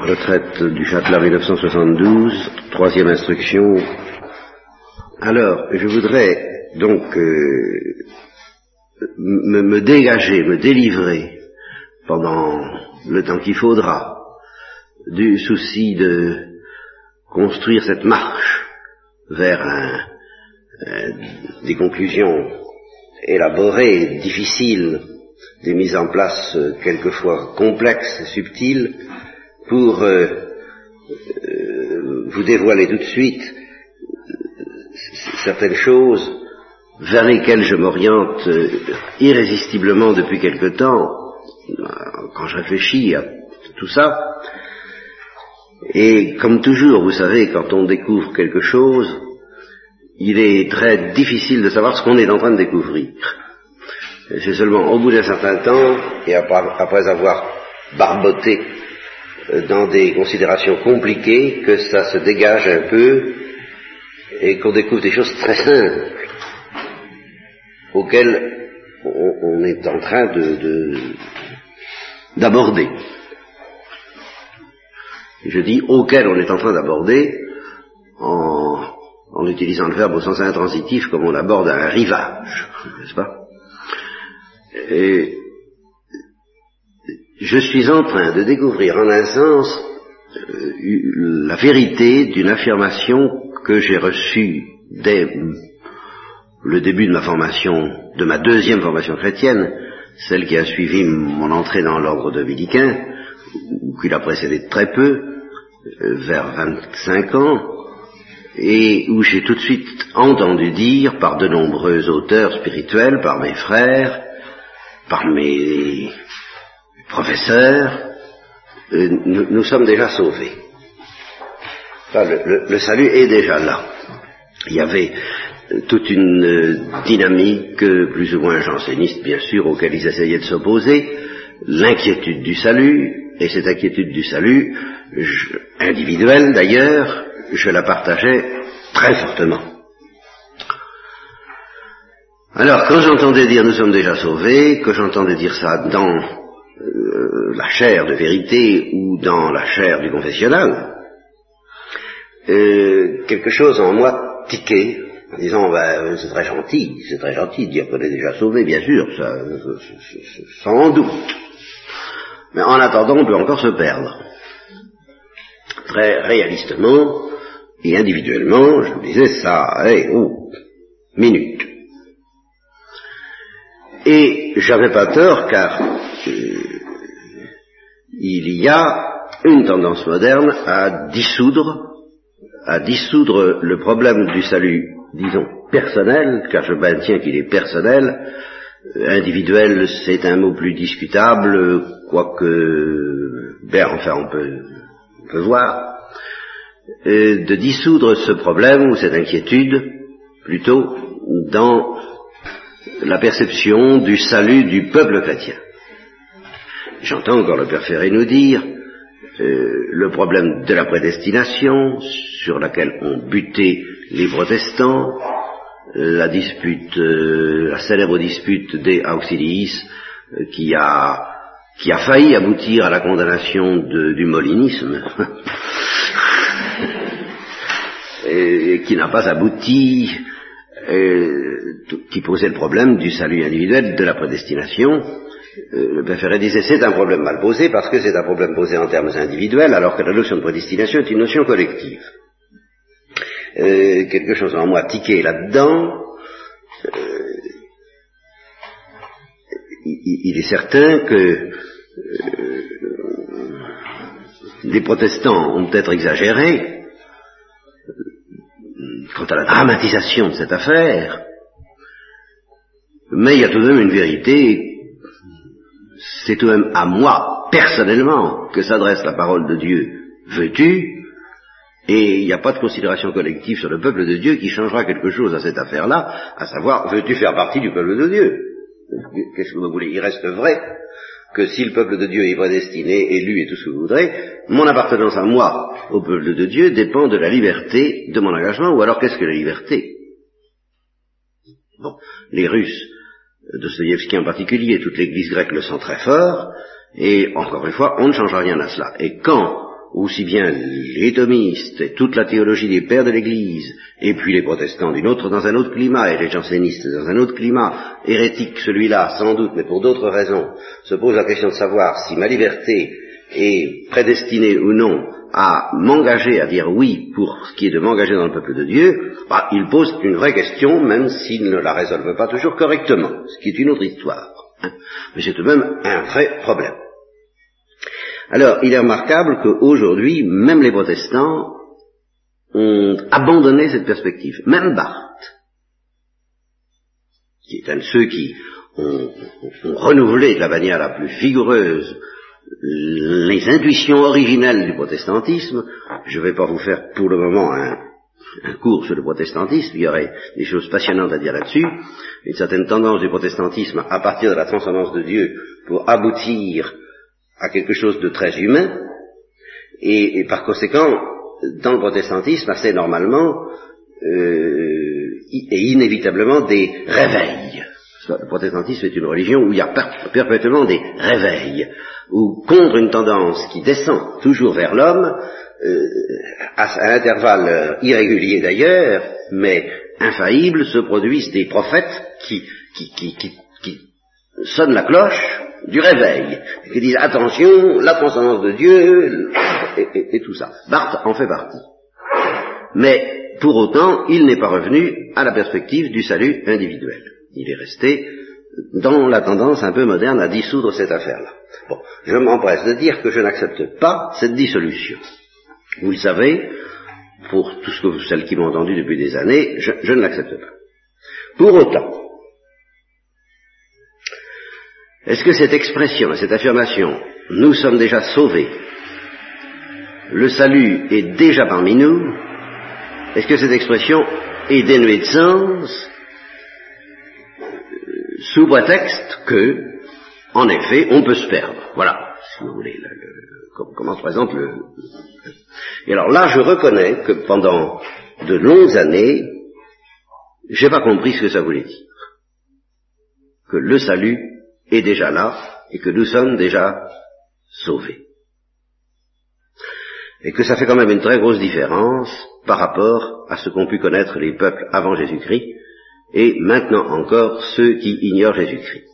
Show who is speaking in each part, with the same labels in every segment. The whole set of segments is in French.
Speaker 1: retraite du Châtelet 1972, troisième instruction. Alors, je voudrais donc euh, me, dégager, me délivrer pendant le temps qu'il faudra du souci de construire cette marche vers euh, des conclusions élaborées, difficiles, des mises en place euh, quelquefois complexes et subtiles, pour euh, euh, vous dévoiler tout de suite certaines choses vers lesquelles je m'oriente irrésistiblement depuis quelque temps, quand je réfléchis à tout ça. Et comme toujours, vous savez, quand on découvre quelque chose, il est très difficile de savoir ce qu'on est en train de découvrir. C'est seulement au bout d'un certain temps, et après avoir barboté euh, dans des considérations compliquées, que ça se dégage un peu et qu'on découvre des choses très simples auxquelles on, est en train de d'aborder. Je dis auxquelles on est en train d'aborder en, en utilisant le verbe au sens intransitif comme on aborde un rivage, n'est-ce pas? Et je suis en train de découvrir en un sens euh, la vérité d'une affirmation que j'ai reçue dès le début de ma formation, de ma deuxième formation chrétienne, celle qui a suivi mon entrée dans l'ordre dominicain, ou qui l'a précédé très peu, euh, vers 25 ans, et où j'ai tout de suite entendu dire par de nombreux auteurs spirituels, par mes frères, par mes professeurs, euh, nous, sommes déjà sauvés. le, salut est déjà là. Il y avait euh, toute une euh, dynamique, plus ou moins janséniste bien sûr, auquel ils essayaient de s'opposer, l'inquiétude du salut, et cette inquiétude du salut, individuelle d'ailleurs, je la partageais très fortement. Alors, quand j'entendais dire nous sommes déjà sauvés, que j'entendais dire ça dans euh, la chair de vérité ou dans la chair du confessionnal, euh, quelque chose en moi tiquait, en disant ben, c'est très gentil, c'est très gentil de dire qu'on est déjà sauvé, bien sûr, ça, sans doute. Mais en attendant, on peut encore se perdre. Très réalistement et individuellement, je me disais ça, hé, oh, minute. Et j'avais pas tort car euh, il y a une tendance moderne à dissoudre, à dissoudre le problème du salut, disons, personnel, car je maintiens qu'il est personnel, euh, individuel c'est un mot plus discutable, quoique, ben enfin on peut, on peut voir, euh, de dissoudre ce problème ou cette inquiétude plutôt dans la perception du salut du peuple chrétien. J'entends encore le Père Ferré nous dire euh, le problème de la prédestination sur laquelle ont buté les protestants, la dispute, euh, la célèbre dispute des auxiliis euh, qui a qui a failli aboutir à la condamnation du molinisme et qui n'a pas abouti qui posait le problème du salut individuel, de la prédestination. Euh, le Ferret disait c'est un problème mal posé parce que c'est un problème posé en termes individuels alors que la notion de prédestination est une notion collective. Euh, quelque chose en moi tiqué là-dedans. Euh, il, est certain que les protestants ont peut-être exagéré quant à la dramatisation de cette affaire, mais il y a tout de même une vérité, c'est tout de même à moi, personnellement, que s'adresse la parole de Dieu. Veux-tu? Et il n'y a pas de considération collective sur le peuple de Dieu qui changera quelque chose à cette affaire-là, à savoir, veux-tu faire partie du peuple de Dieu? Qu'est-ce que vous voulez? Il reste vrai que si le peuple de Dieu est prédestiné, élu et tout ce que vous voudrez, mon appartenance à moi, au peuple de Dieu, dépend de la liberté de mon engagement, ou alors qu'est-ce que la liberté? Bon, les Russes Dostoïevski en particulier, toute l'Église grecque le sent très fort, et encore une fois, on ne change rien à cela. Et quand aussi bien les thomistes et toute la théologie des pères de l'Église, et puis les protestants d'une autre, dans un autre climat, et les jansénistes dans un autre climat, hérétique celui-là, sans doute, mais pour d'autres raisons, se pose la question de savoir si ma liberté est prédestinée ou non à m'engager, à dire oui pour ce qui est de m'engager dans le peuple de Dieu, bah, il pose une vraie question, même s'il ne la résolve pas toujours correctement, ce qui est une autre histoire. Hein. Mais c'est tout de même un vrai problème. Alors, il est remarquable qu'aujourd'hui, même les protestants ont abandonné cette perspective. Même Barthes, qui est un de ceux qui ont, renouvelé de la manière la plus vigoureuse les intuitions originelles du protestantisme, je ne vais pas vous faire pour le moment un, un cours sur le protestantisme, il y aurait des choses passionnantes à dire là-dessus, une certaine tendance du protestantisme à partir de la transcendance de Dieu pour aboutir à quelque chose de très humain, et, par conséquent, dans le protestantisme, assez normalement euh, et inévitablement des réveils. Le protestantisme est une religion où il y a perpétuellement des réveils, où contre une tendance qui descend toujours vers l'homme, euh, à, intervalles irréguliers d'ailleurs, mais infaillibles, se produisent des prophètes qui, qui, qui, qui sonnent la cloche du réveil, qui disent attention, la transcendance de Dieu, et, tout ça. Barthes en fait partie. Mais pour autant, il n'est pas revenu à la perspective du salut individuel. Il est resté dans la tendance un peu moderne à dissoudre cette affaire-là. Bon, je m'empresse de dire que je n'accepte pas cette dissolution. Vous le savez, pour tous ce que, celles qui m'ont entendu depuis des années, je ne l'accepte pas. Pour autant, est-ce que cette expression, cette affirmation, nous sommes déjà sauvés, le salut est déjà parmi nous, est-ce que cette expression est dénuée de sens euh, sous prétexte que, en effet, on peut se perdre? Voilà, si vous voulez, comment se présente le... Et alors là, je reconnais que pendant de longues années, j'ai pas compris ce que ça voulait dire. Que le salut est déjà là et que nous sommes déjà sauvés. Et que ça fait quand même une très grosse différence par rapport à ce qu'ont pu connaître les peuples avant Jésus-Christ et maintenant encore ceux qui ignorent Jésus-Christ.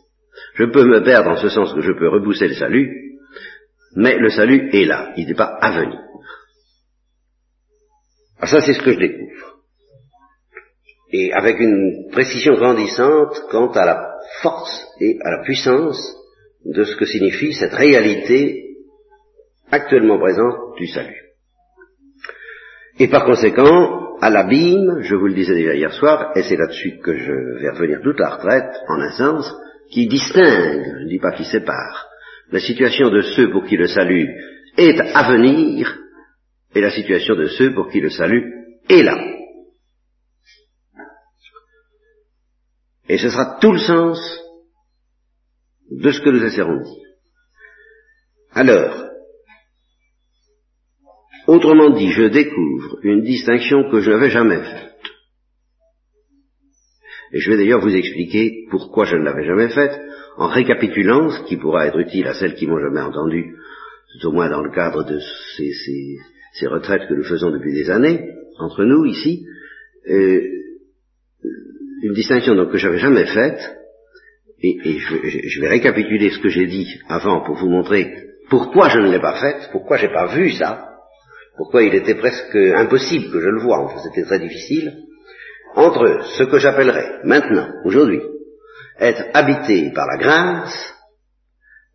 Speaker 1: Je peux me perdre en ce sens que je peux repousser le salut, mais le salut est là, il n'est pas à venir. Ah, ça c'est ce que je découvre. Et avec une précision grandissante quant à la force et à la puissance de ce que signifie cette réalité actuellement présente du salut. Et par conséquent, à l'abîme, je vous le disais déjà hier soir, et c'est là-dessus que je vais revenir toute la retraite, en un sens, qui distingue, je ne dis pas qui sépare, la situation de ceux pour qui le salut est à venir et la situation de ceux pour qui le salut est là. Et ce sera tout le sens de ce que nous essaierons de dire. Alors, autrement dit, je découvre une distinction que je n'avais jamais faite. Et je vais d'ailleurs vous expliquer pourquoi je ne l'avais jamais faite, en récapitulant ce qui pourra être utile à celles qui m'ont jamais entendu, tout au moins dans le cadre de ces, retraites que nous faisons depuis des années, entre nous ici, euh, une distinction donc que j'avais jamais faite, et, je, vais récapituler ce que j'ai dit avant pour vous montrer pourquoi je ne l'ai pas faite, pourquoi j'ai pas vu ça, pourquoi il était presque impossible que je le voie, enfin c'était très difficile, entre ce que j'appellerais maintenant, aujourd'hui, être habité par la grâce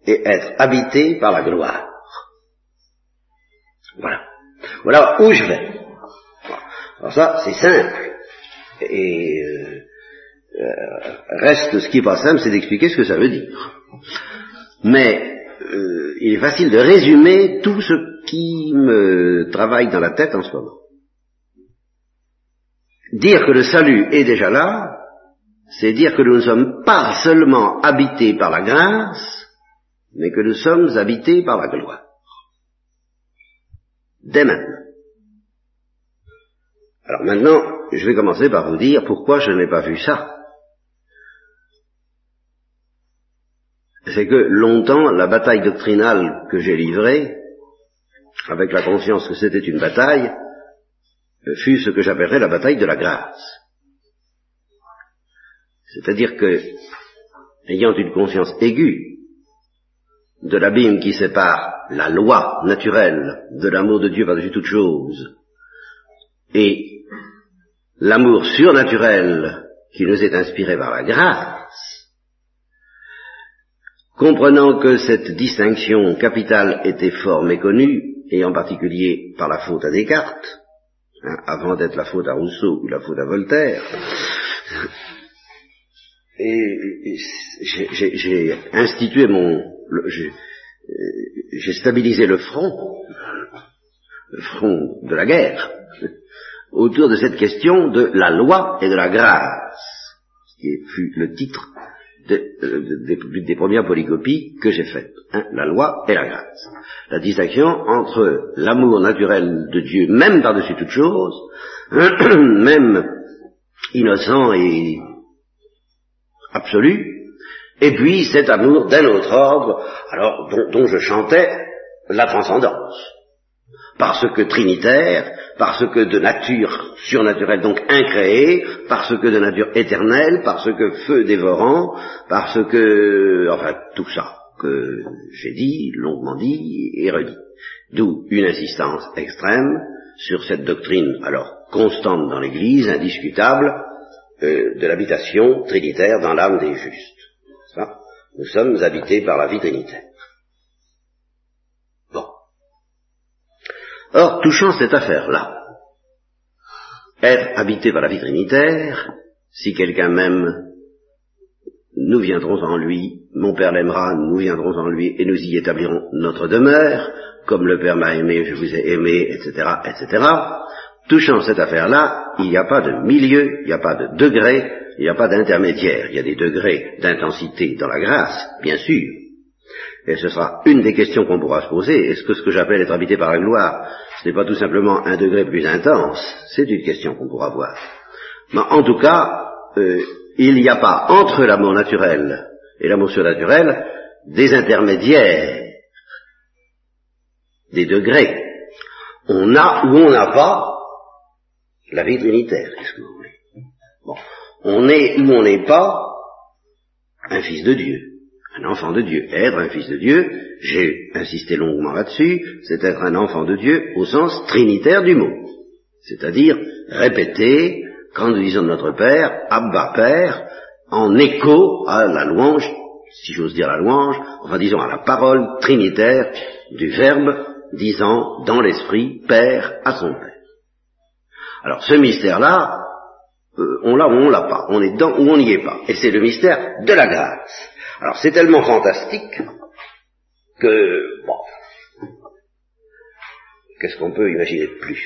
Speaker 1: et être habité par la gloire. Voilà. Voilà où je vais. Alors ça, c'est simple. Et euh, reste ce qui est pas simple, c'est d'expliquer ce que ça veut dire. Mais euh, il est facile de résumer tout ce qui me travaille dans la tête en ce moment. Dire que le salut est déjà là, c'est dire que nous ne sommes pas seulement habités par la grâce, mais que nous sommes habités par la gloire. Dès maintenant. Alors maintenant, je vais commencer par vous dire pourquoi je n'ai pas vu ça. C'est que longtemps, la bataille doctrinale que j'ai livrée avec la conscience que c'était une bataille, fut ce que j'appellerais la bataille de la grâce. C'est-à-dire que, ayant une conscience aiguë de l'abîme qui sépare la loi naturelle de l'amour de Dieu par-dessus toute chose, et l'amour surnaturel qui nous est inspiré par la grâce, comprenant que cette distinction capitale était fort méconnue, et en particulier par la faute à Descartes, hein, avant d'être la faute à Rousseau ou la faute à Voltaire, et j'ai institué mon, j'ai stabilisé le front, le front de la guerre, autour de cette question de la loi et de la grâce, ce qui fut le titre euh, des premières polycopies que j'ai faites. Hein, la loi et la grâce. La distinction entre l'amour naturel de Dieu, même par-dessus toute chose, même innocent et absolu, et puis cet amour d'un autre ordre, alors dont je chantais la transcendance parce que trinitaire, parce que de nature surnaturelle, donc incréée, parce que de nature éternelle, parce que feu dévorant, parce que, enfin, tout ça que j'ai dit, longuement dit et redit. D'où une insistance extrême sur cette doctrine, alors constante dans l'Église, indiscutable, euh, de l'habitation trinitaire dans l'âme des justes. Nous sommes habités par la vie trinitaire. Or, touchant cette affaire-là, être habité par la vie trinitaire, si quelqu'un m'aime, nous viendrons en lui, mon Père l'aimera, nous viendrons en lui, et nous y établirons notre demeure, comme le Père m'a aimé, je vous ai aimé, etc., etc. Touchant cette affaire-là, il n'y a pas de milieu, il n'y a pas de degré, il n'y a pas d'intermédiaire. Il y a des degrés d'intensité dans la grâce, bien sûr, et ce sera une des questions qu'on pourra se poser, est-ce que ce que j'appelle être habité par la gloire, ce n'est pas tout simplement un degré plus intense? C'est une question qu'on pourra voir. Mais en tout cas, euh, il n'y a pas entre l'amour naturel et l'amour surnaturel des intermédiaires, des degrés. On a ou on n'a pas la vie trinitaire, qu'est-ce que vous voulez? Bon. On est ou on n'est pas un fils de Dieu un enfant de Dieu. Être un fils de Dieu, j'ai insisté longuement là-dessus, c'est être un enfant de Dieu au sens trinitaire du mot. C'est-à-dire répéter, quand nous disons notre Père, Abba Père, en écho à la louange, si j'ose dire la louange, enfin disons à la parole trinitaire du Verbe disant dans l'Esprit Père à son Père. Alors ce mystère-là, euh, on l'a ou on l'a pas, on est dedans ou on n'y est pas. Et c'est le mystère de la grâce. Alors c'est tellement fantastique que, bon, qu'est-ce qu'on peut imaginer de plus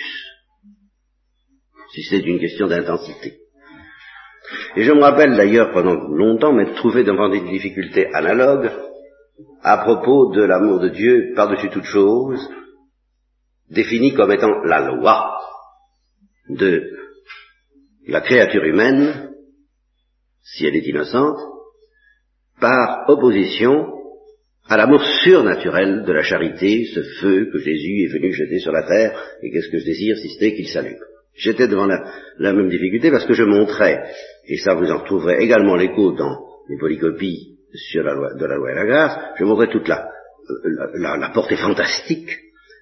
Speaker 1: Si c'est une question d'intensité? Et je me rappelle d'ailleurs pendant longtemps m'être trouvé devant des difficultés analogues à propos de l'amour de Dieu par-dessus toute chose, défini comme étant la loi de la créature humaine, si elle est innocente, par opposition à l'amour surnaturel de la charité, ce feu que Jésus est venu jeter sur la terre, et qu'est-ce que je désire si c'était qu'il salue. J'étais devant la, même difficulté parce que je montrais, et ça vous en trouverez également l'écho dans les polycopies sur la loi, de la loi et la grâce, je montrais toute la, la, portée fantastique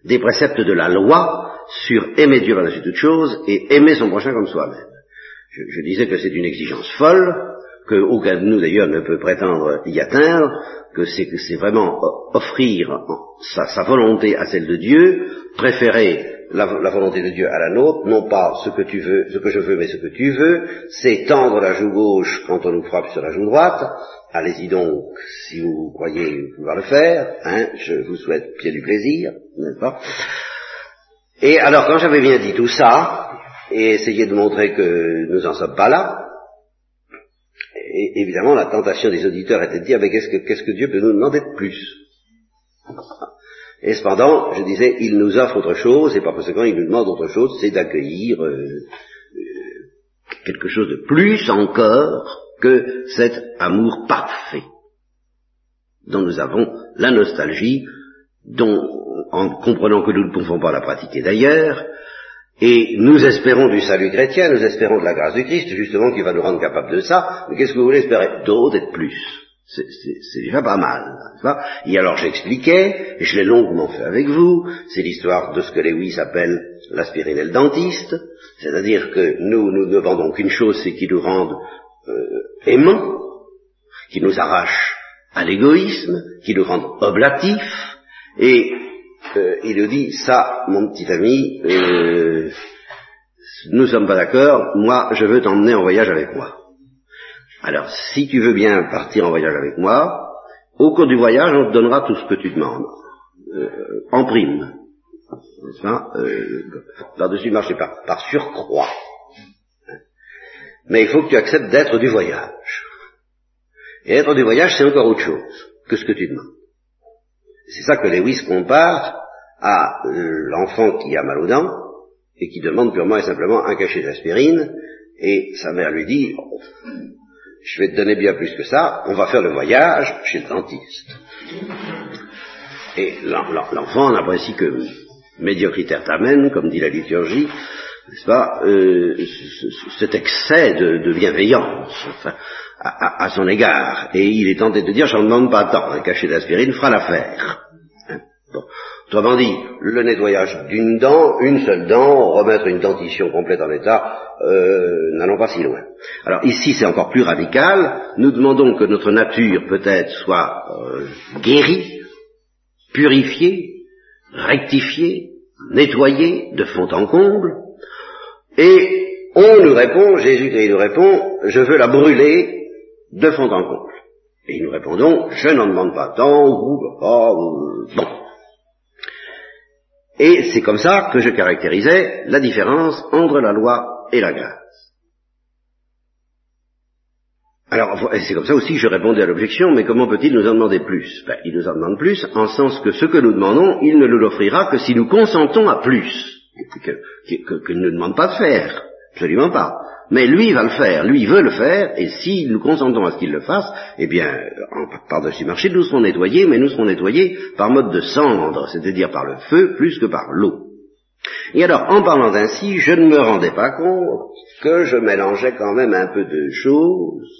Speaker 1: des préceptes de la loi sur aimer Dieu par-dessus toute chose et aimer son prochain comme soi-même. Je disais que c'est une exigence folle, qu'aucun de nous d'ailleurs ne peut prétendre y atteindre, que c'est, vraiment offrir sa, volonté à celle de Dieu, préférer la, volonté de Dieu à la nôtre, non pas ce que tu veux, ce que je veux, mais ce que tu veux, c'est tendre la joue gauche quand on nous frappe sur la joue droite. Allez-y donc, si vous croyez pouvoir le faire, hein, je vous souhaite bien du plaisir, n'est-ce pas? Et alors, quand j'avais bien dit tout ça, et essayé de montrer que nous n'en sommes pas là, et évidemment, la tentation des auditeurs était de dire, mais qu'est-ce que, qu'est-ce que Dieu peut nous demander de plus? Et cependant, je disais, il nous offre autre chose, et par conséquent, il nous demande autre chose, c'est d'accueillir euh, euh, quelque chose de plus encore que cet amour parfait dont nous avons la nostalgie dont, en comprenant que nous ne pouvons pas la pratiquer d'ailleurs, et nous espérons du salut chrétien, nous espérons de la grâce du Christ, justement, qui va nous rendre capables de ça, mais qu'est-ce que vous voulez espérer D'autres et de plus? C'est déjà pas mal. Pas? Et alors j'expliquais, et je l'ai longuement fait avec vous, c'est l'histoire de ce que Lewis appelle l'aspirine et le dentiste, c'est-à-dire que nous, nous ne vendons qu'une chose, c'est qu'il nous rende euh, aimants, qui nous arrache à l'égoïsme, qui nous rend oblatifs, et euh, il nous dit, ça, mon petit ami, euh, nous sommes pas d'accord, moi, je veux t'emmener en voyage avec moi. Alors, si tu veux bien partir en voyage avec moi, au cours du voyage, on te donnera tout ce que tu demandes, euh, en prime. N'est-ce pas euh, Par-dessus marcher par, par surcroît. Mais il faut que tu acceptes d'être du voyage. Et être du voyage, c'est encore autre chose que ce que tu demandes. C'est ça que Lewis compare à euh, l'enfant qui a mal aux dents et qui demande purement et simplement un cachet d'aspirine, et sa mère lui dit, je vais te donner bien plus que ça, on va faire le voyage chez le dentiste. Et l'enfant n'apprécie que médiocritaire t'amène, comme dit la liturgie, n'est-ce pas, euh, cet excès de, bienveillance à, son égard. Et il est tenté de dire, j'en demande pas tant, un cachet d'aspirine fera l'affaire. Hein Autrement dit, le nettoyage d'une dent, une seule dent, remettre une dentition complète en état, euh, n'allons pas si loin. Alors ici c'est encore plus radical, nous demandons que notre nature peut-être soit euh, guérie, purifiée, rectifiée, nettoyée de fond en comble, et on nous répond, Jésus-Christ nous répond, je veux la brûler de fond en comble. Et nous répondons, je n'en demande pas tant, ou pas, bon. Et c'est comme ça que je caractérisais la différence entre la loi et la grâce. Alors, c'est comme ça aussi que je répondais à l'objection, mais comment peut-il nous en demander plus? Ben, Il nous en demande plus en sens que ce que nous demandons, il ne nous l'offrira que si nous consentons à plus, qu'il ne nous demande pas de faire, absolument pas. Mais lui va le faire, lui veut le faire, et si nous consentons à ce qu'il le fasse, eh bien, par-dessus marché, nous serons nettoyés, mais nous serons nettoyés par mode de cendre, c'est-à-dire par le feu plus que par l'eau. Et alors, en parlant ainsi, je ne me rendais pas compte que je mélangeais quand même un peu de choses,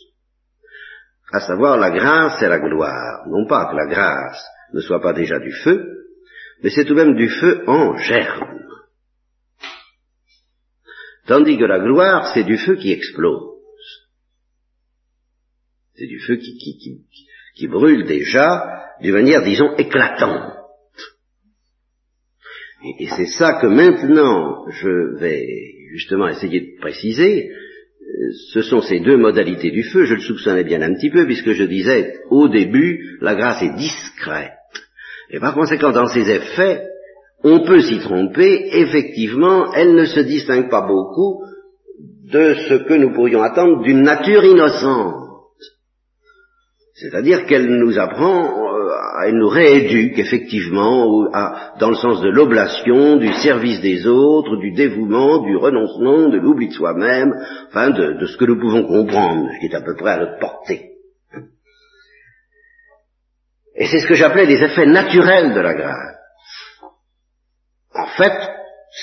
Speaker 1: à savoir la grâce et la gloire. Non pas que la grâce ne soit pas déjà du feu, mais c'est tout de même du feu en germe. Tandis que la gloire, c'est du feu qui explose. C'est du feu qui, brûle déjà d'une manière, disons, éclatante. Et, c'est ça que maintenant je vais justement essayer de préciser. Ce sont ces deux modalités du feu, je le soupçonnais bien un petit peu, puisque je disais au début, la grâce est discrète. Et par conséquent, dans ses effets, on peut s'y tromper, effectivement, elle ne se distingue pas beaucoup de ce que nous pourrions attendre d'une nature innocente. C'est-à-dire qu'elle nous apprend, euh, elle nous rééduque effectivement dans le sens de l'oblation, du service des autres, du dévouement, du renoncement, de l'oubli de soi-même, enfin de, de ce que nous pouvons comprendre, qui est à peu près à notre portée. Et c'est ce que j'appelais les effets naturels de la grâce. En fait,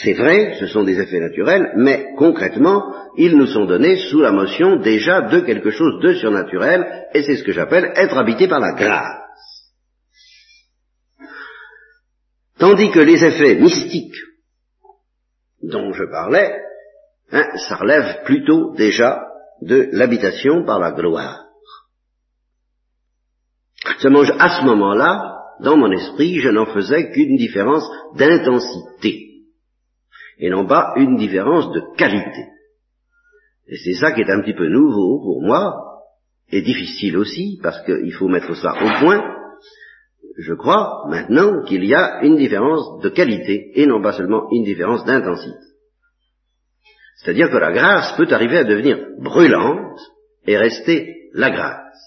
Speaker 1: c'est vrai, ce sont des effets naturels, mais concrètement, ils nous sont donnés sous la motion déjà de quelque chose de surnaturel, et c'est ce que j'appelle être habité par la grâce. Tandis que les effets mystiques dont je parlais, hein, ça relève plutôt déjà de l'habitation par la gloire. Seulement, à ce moment-là, dans mon esprit, je n'en faisais qu'une différence d'intensité, et non pas une différence de qualité. Et c'est ça qui est un petit peu nouveau pour moi, et difficile aussi, parce qu'il faut mettre ça au point. Je crois maintenant qu'il y a une différence de qualité, et non pas seulement une différence d'intensité. C'est-à-dire que la grâce peut arriver à devenir brûlante et rester la grâce,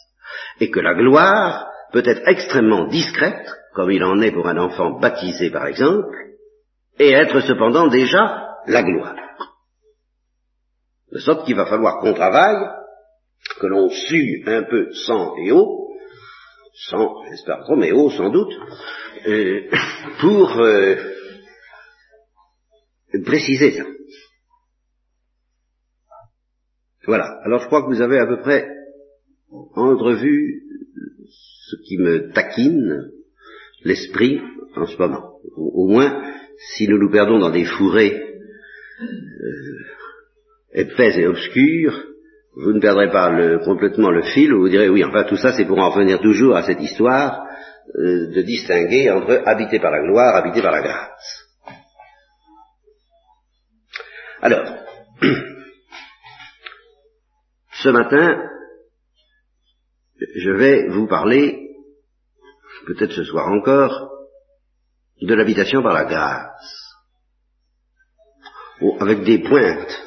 Speaker 1: et que la gloire peut être extrêmement discrète, comme il en est pour un enfant baptisé par exemple, et être cependant déjà la gloire. De sorte qu'il va falloir qu'on travaille, que l'on sue un peu sang et eau, sans, j'espère trop, mais haut sans doute, euh, pour euh, préciser ça. Voilà. Alors je crois que vous avez à peu près entrevu ce qui me taquine l'esprit en ce moment. Au, moins, si nous nous perdons dans des fourrés euh, épais et obscurs, vous ne perdrez pas complètement le fil, vous direz oui, enfin tout ça c'est pour en revenir toujours à cette histoire euh, de distinguer entre habité par la gloire, habité par la grâce. Alors, ce matin, je vais vous parler, peut-être ce soir encore, de l'habitation par la grâce, avec des pointes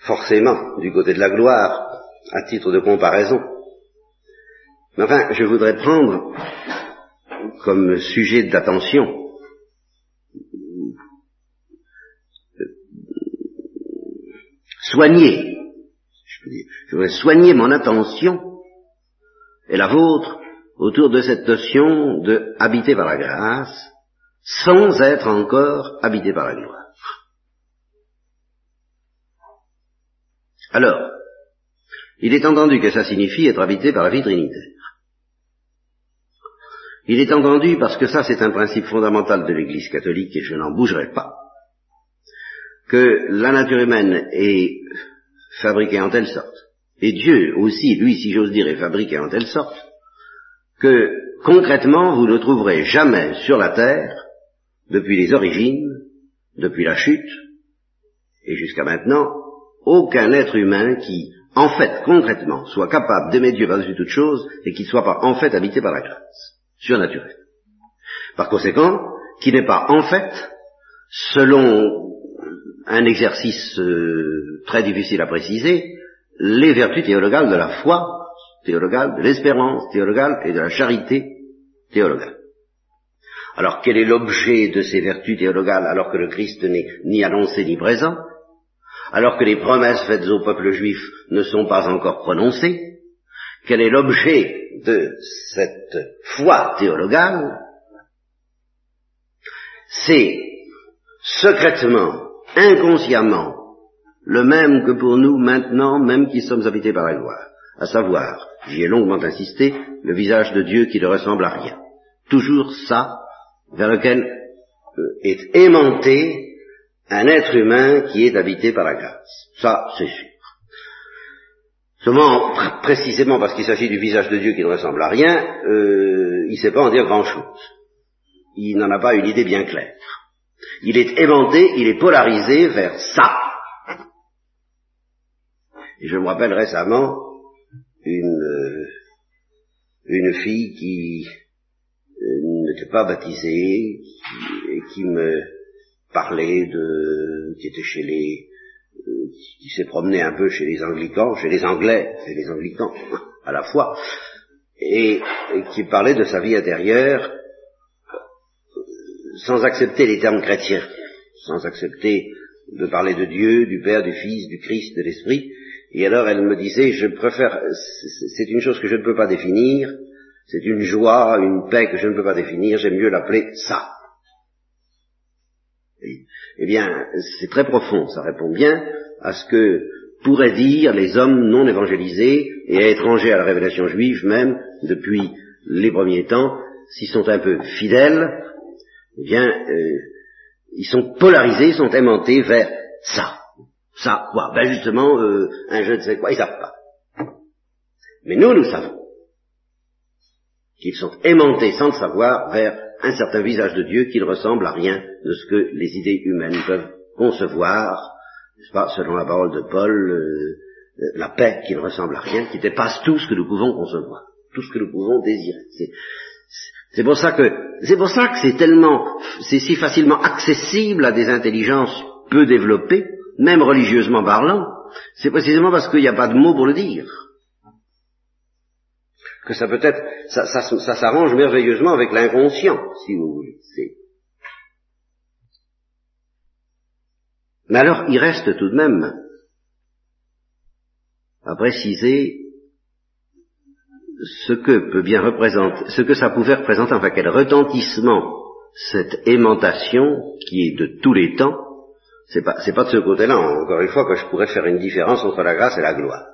Speaker 1: forcément du côté de la gloire, à titre de comparaison. Mais enfin, je voudrais prendre comme sujet d'attention soigner, je voudrais soigner mon attention et la vôtre autour de cette notion de habiter par la grâce sans être encore habité par la gloire. Alors, il est entendu que ça signifie être habité par la vie trinitaire. Il est entendu parce que ça c'est un principe fondamental de l'Église catholique et je n'en bougerai pas, que la nature humaine est fabriquée en telle sorte, et Dieu aussi, lui si j'ose dire, est fabriqué en telle sorte, que concrètement vous ne trouverez jamais sur la terre, depuis les origines, depuis la chute, et jusqu'à maintenant, aucun être humain qui, en fait, concrètement, soit capable d'aimer Dieu par-dessus toute chose et qui ne soit pas, en fait, habité par la grâce, surnaturelle. Par conséquent, qui n'est pas, en fait, selon un exercice euh, très difficile à préciser, les vertus théologales de la foi théologale, de l'espérance théologale et de la charité théologale. Alors quel est l'objet de ces vertus théologales alors que le Christ n'est ni annoncé ni présent alors que les promesses faites au peuple juif ne sont pas encore prononcées, quel est l'objet de cette foi théologale? C'est secrètement, inconsciemment, le même que pour nous maintenant, même qui sommes habités par la gloire, à savoir, j'y ai longuement insisté, le visage de Dieu qui ne ressemble à rien. Toujours ça vers lequel euh, est aimanté un être humain qui est habité par la grâce. Ça, c'est sûr. Seulement, précisément parce qu'il s'agit du visage de Dieu qui ne ressemble à rien, euh, il ne sait pas en dire grand-chose. Il n'en a pas une idée bien claire. Il est éventé, il est polarisé vers ça. Et je me rappelle récemment une, euh, une fille qui euh, n'était pas baptisée et qui me parlait de, qui était chez les, euh, qui s'est promené un peu chez les anglicans, chez les anglais et les anglicans à la fois, et, qui parlait de sa vie intérieure sans accepter les termes chrétiens, sans accepter de parler de Dieu, du Père, du Fils, du Christ, de l'Esprit. Et alors elle me disait, je préfère, c'est une chose que je ne peux pas définir, c'est une joie, une paix que je ne peux pas définir, j'aime mieux l'appeler ça. Eh bien, c'est très profond, ça répond bien à ce que pourraient dire les hommes non évangélisés et étrangers à la révélation juive même depuis les premiers temps, s'ils sont un peu fidèles, eh bien, euh, ils sont polarisés, ils sont aimantés vers ça. Ça, quoi Ben justement, euh, un je ne sais quoi, ils savent pas. Mais nous, nous savons qu'ils sont aimantés sans le savoir vers un certain visage de Dieu qui ne ressemble à rien de ce que les idées humaines peuvent concevoir, pas, selon la parole de Paul, euh, la paix qui ne ressemble à rien, qui dépasse tout ce que nous pouvons concevoir, tout ce que nous pouvons désirer. C'est pour ça que c'est pour ça que c'est tellement c'est si facilement accessible à des intelligences peu développées, même religieusement parlant, c'est précisément parce qu'il n'y a pas de mots pour le dire que ça peut être, ça, s'arrange merveilleusement avec l'inconscient, si vous voulez. Mais alors, il reste tout de même à préciser ce que peut bien représenter, ce que ça pouvait représenter, enfin quel retentissement cette aimantation qui est de tous les temps, c'est pas, pas de ce côté-là, encore une fois, que je pourrais faire une différence entre la grâce et la gloire.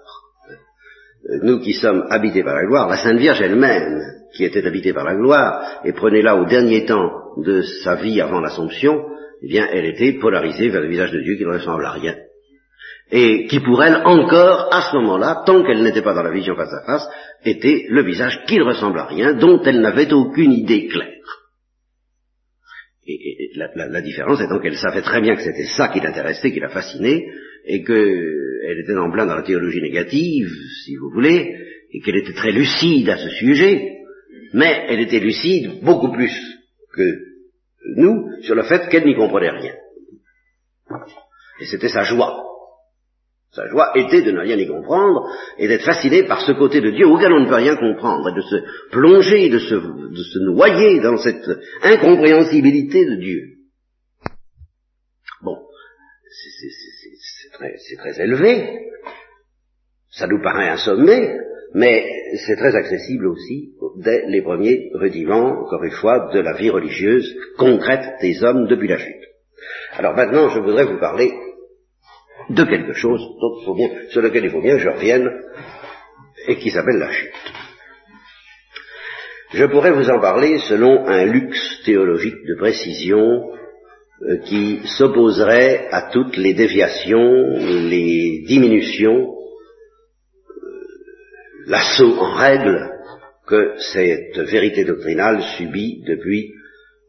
Speaker 1: Nous qui sommes habités par la gloire, la Sainte Vierge elle-même, qui était habitée par la gloire, et prenait là au dernier temps de sa vie avant l'Assomption, eh bien, elle était polarisée vers le visage de Dieu qui ne ressemble à rien. Et qui pour elle, encore, à ce moment-là, tant qu'elle n'était pas dans la vision face à face, était le visage qui ne ressemble à rien, dont elle n'avait aucune idée claire. Et, la, différence étant qu'elle savait très bien que c'était ça qui l'intéressait, qui la fascinait, et qu'elle était en plein dans la théologie négative, si vous voulez, et qu'elle était très lucide à ce sujet, mais elle était lucide beaucoup plus que nous sur le fait qu'elle n'y comprenait rien. Et c'était sa joie. Sa joie était de ne rien y comprendre et d'être fasciné par ce côté de Dieu auquel on ne peut rien comprendre et de se plonger, de se, noyer dans cette incompréhensibilité de Dieu. Bon, c'est très, très élevé, ça nous paraît un sommet, mais c'est très accessible aussi dès les premiers rudiments, encore une fois, de la vie religieuse concrète des hommes depuis la chute. Alors maintenant, je voudrais vous parler de quelque chose sur lequel il faut bien que je revienne et qui s'appelle la chute. Je pourrais vous en parler selon un luxe théologique de précision euh, qui s'opposerait à toutes les déviations, les diminutions, euh, l'assaut en règle que cette vérité doctrinale subit depuis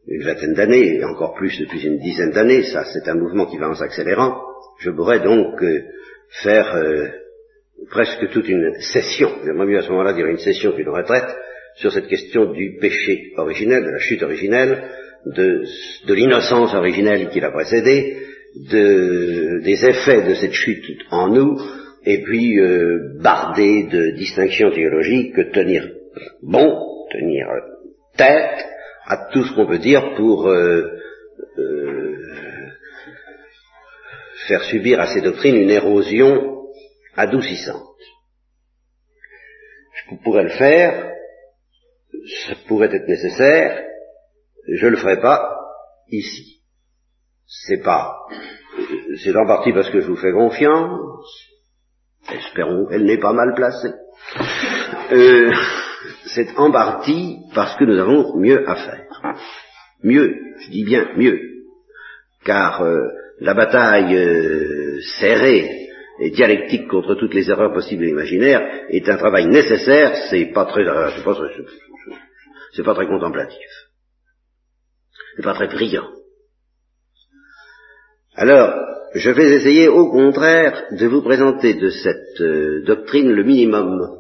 Speaker 1: une vingtaine d'années, et encore plus depuis une dizaine d'années, ça c'est un mouvement qui va en s'accélérant, je pourrais donc euh, faire euh, presque toute une session, j'aimerais mieux à ce moment-là dire une session qu'une retraite, sur cette question du péché originel, de la chute originelle, de, l'innocence originelle qui l'a précédée, des effets de cette chute en nous, et puis euh, barder de distinctions théologiques, tenir bon, tenir tête à tout ce qu'on peut dire pour faire subir à ces doctrines une érosion adoucissante. Je pourrais le faire, ça pourrait être nécessaire, je ne le ferai pas ici. C'est pas, c'est en partie parce que je vous fais confiance, espérons qu'elle n'est pas mal placée. Euh, c'est en partie parce que nous avons mieux à faire. Mieux, je dis bien mieux, car euh, la bataille euh, serrée et dialectique contre toutes les erreurs possibles et imaginaires est un travail nécessaire, c'est pas très, euh, c'est pas c'est pas très contemplatif. C'est pas très brillant. Alors, je vais essayer au contraire de vous présenter de cette euh, doctrine le minimum,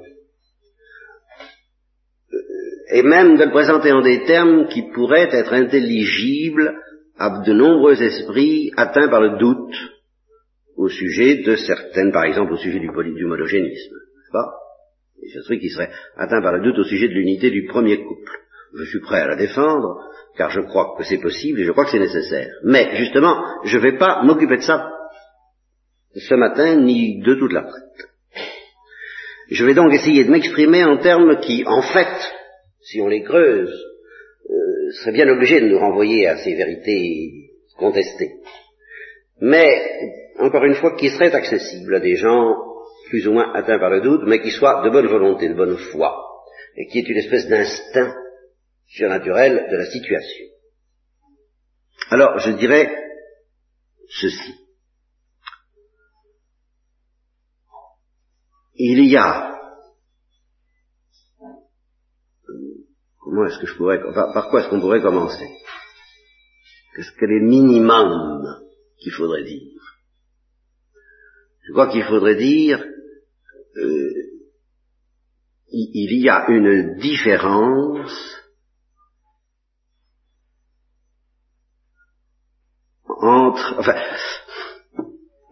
Speaker 1: et même de le présenter en des termes qui pourraient être intelligibles à de nombreux esprits atteints par le doute au sujet de certaines, par exemple au sujet du, monogénisme, pas? Qui seraient atteints par le doute au sujet de l'unité du premier couple. Je suis prêt à la défendre, car je crois que c'est possible et je crois que c'est nécessaire. Mais justement, je ne vais pas m'occuper de ça ce matin, ni de toute la prête. Je vais donc essayer de m'exprimer en termes qui, en fait, si on les creuse, serait bien obligé de nous renvoyer à ces vérités contestées. Mais, encore une fois, qui seraient accessibles à des gens plus ou moins atteints par le doute, mais qui soient de bonne volonté, de bonne foi, et qui est une espèce d'instinct surnaturel de la situation. Alors, je dirais ceci. Il y a Comment est-ce que je pourrais, par quoi est-ce qu'on pourrait commencer? Qu'est-ce que les minimum qu'il faudrait dire? Je crois qu'il faudrait dire, euh, il y a une différence entre, enfin,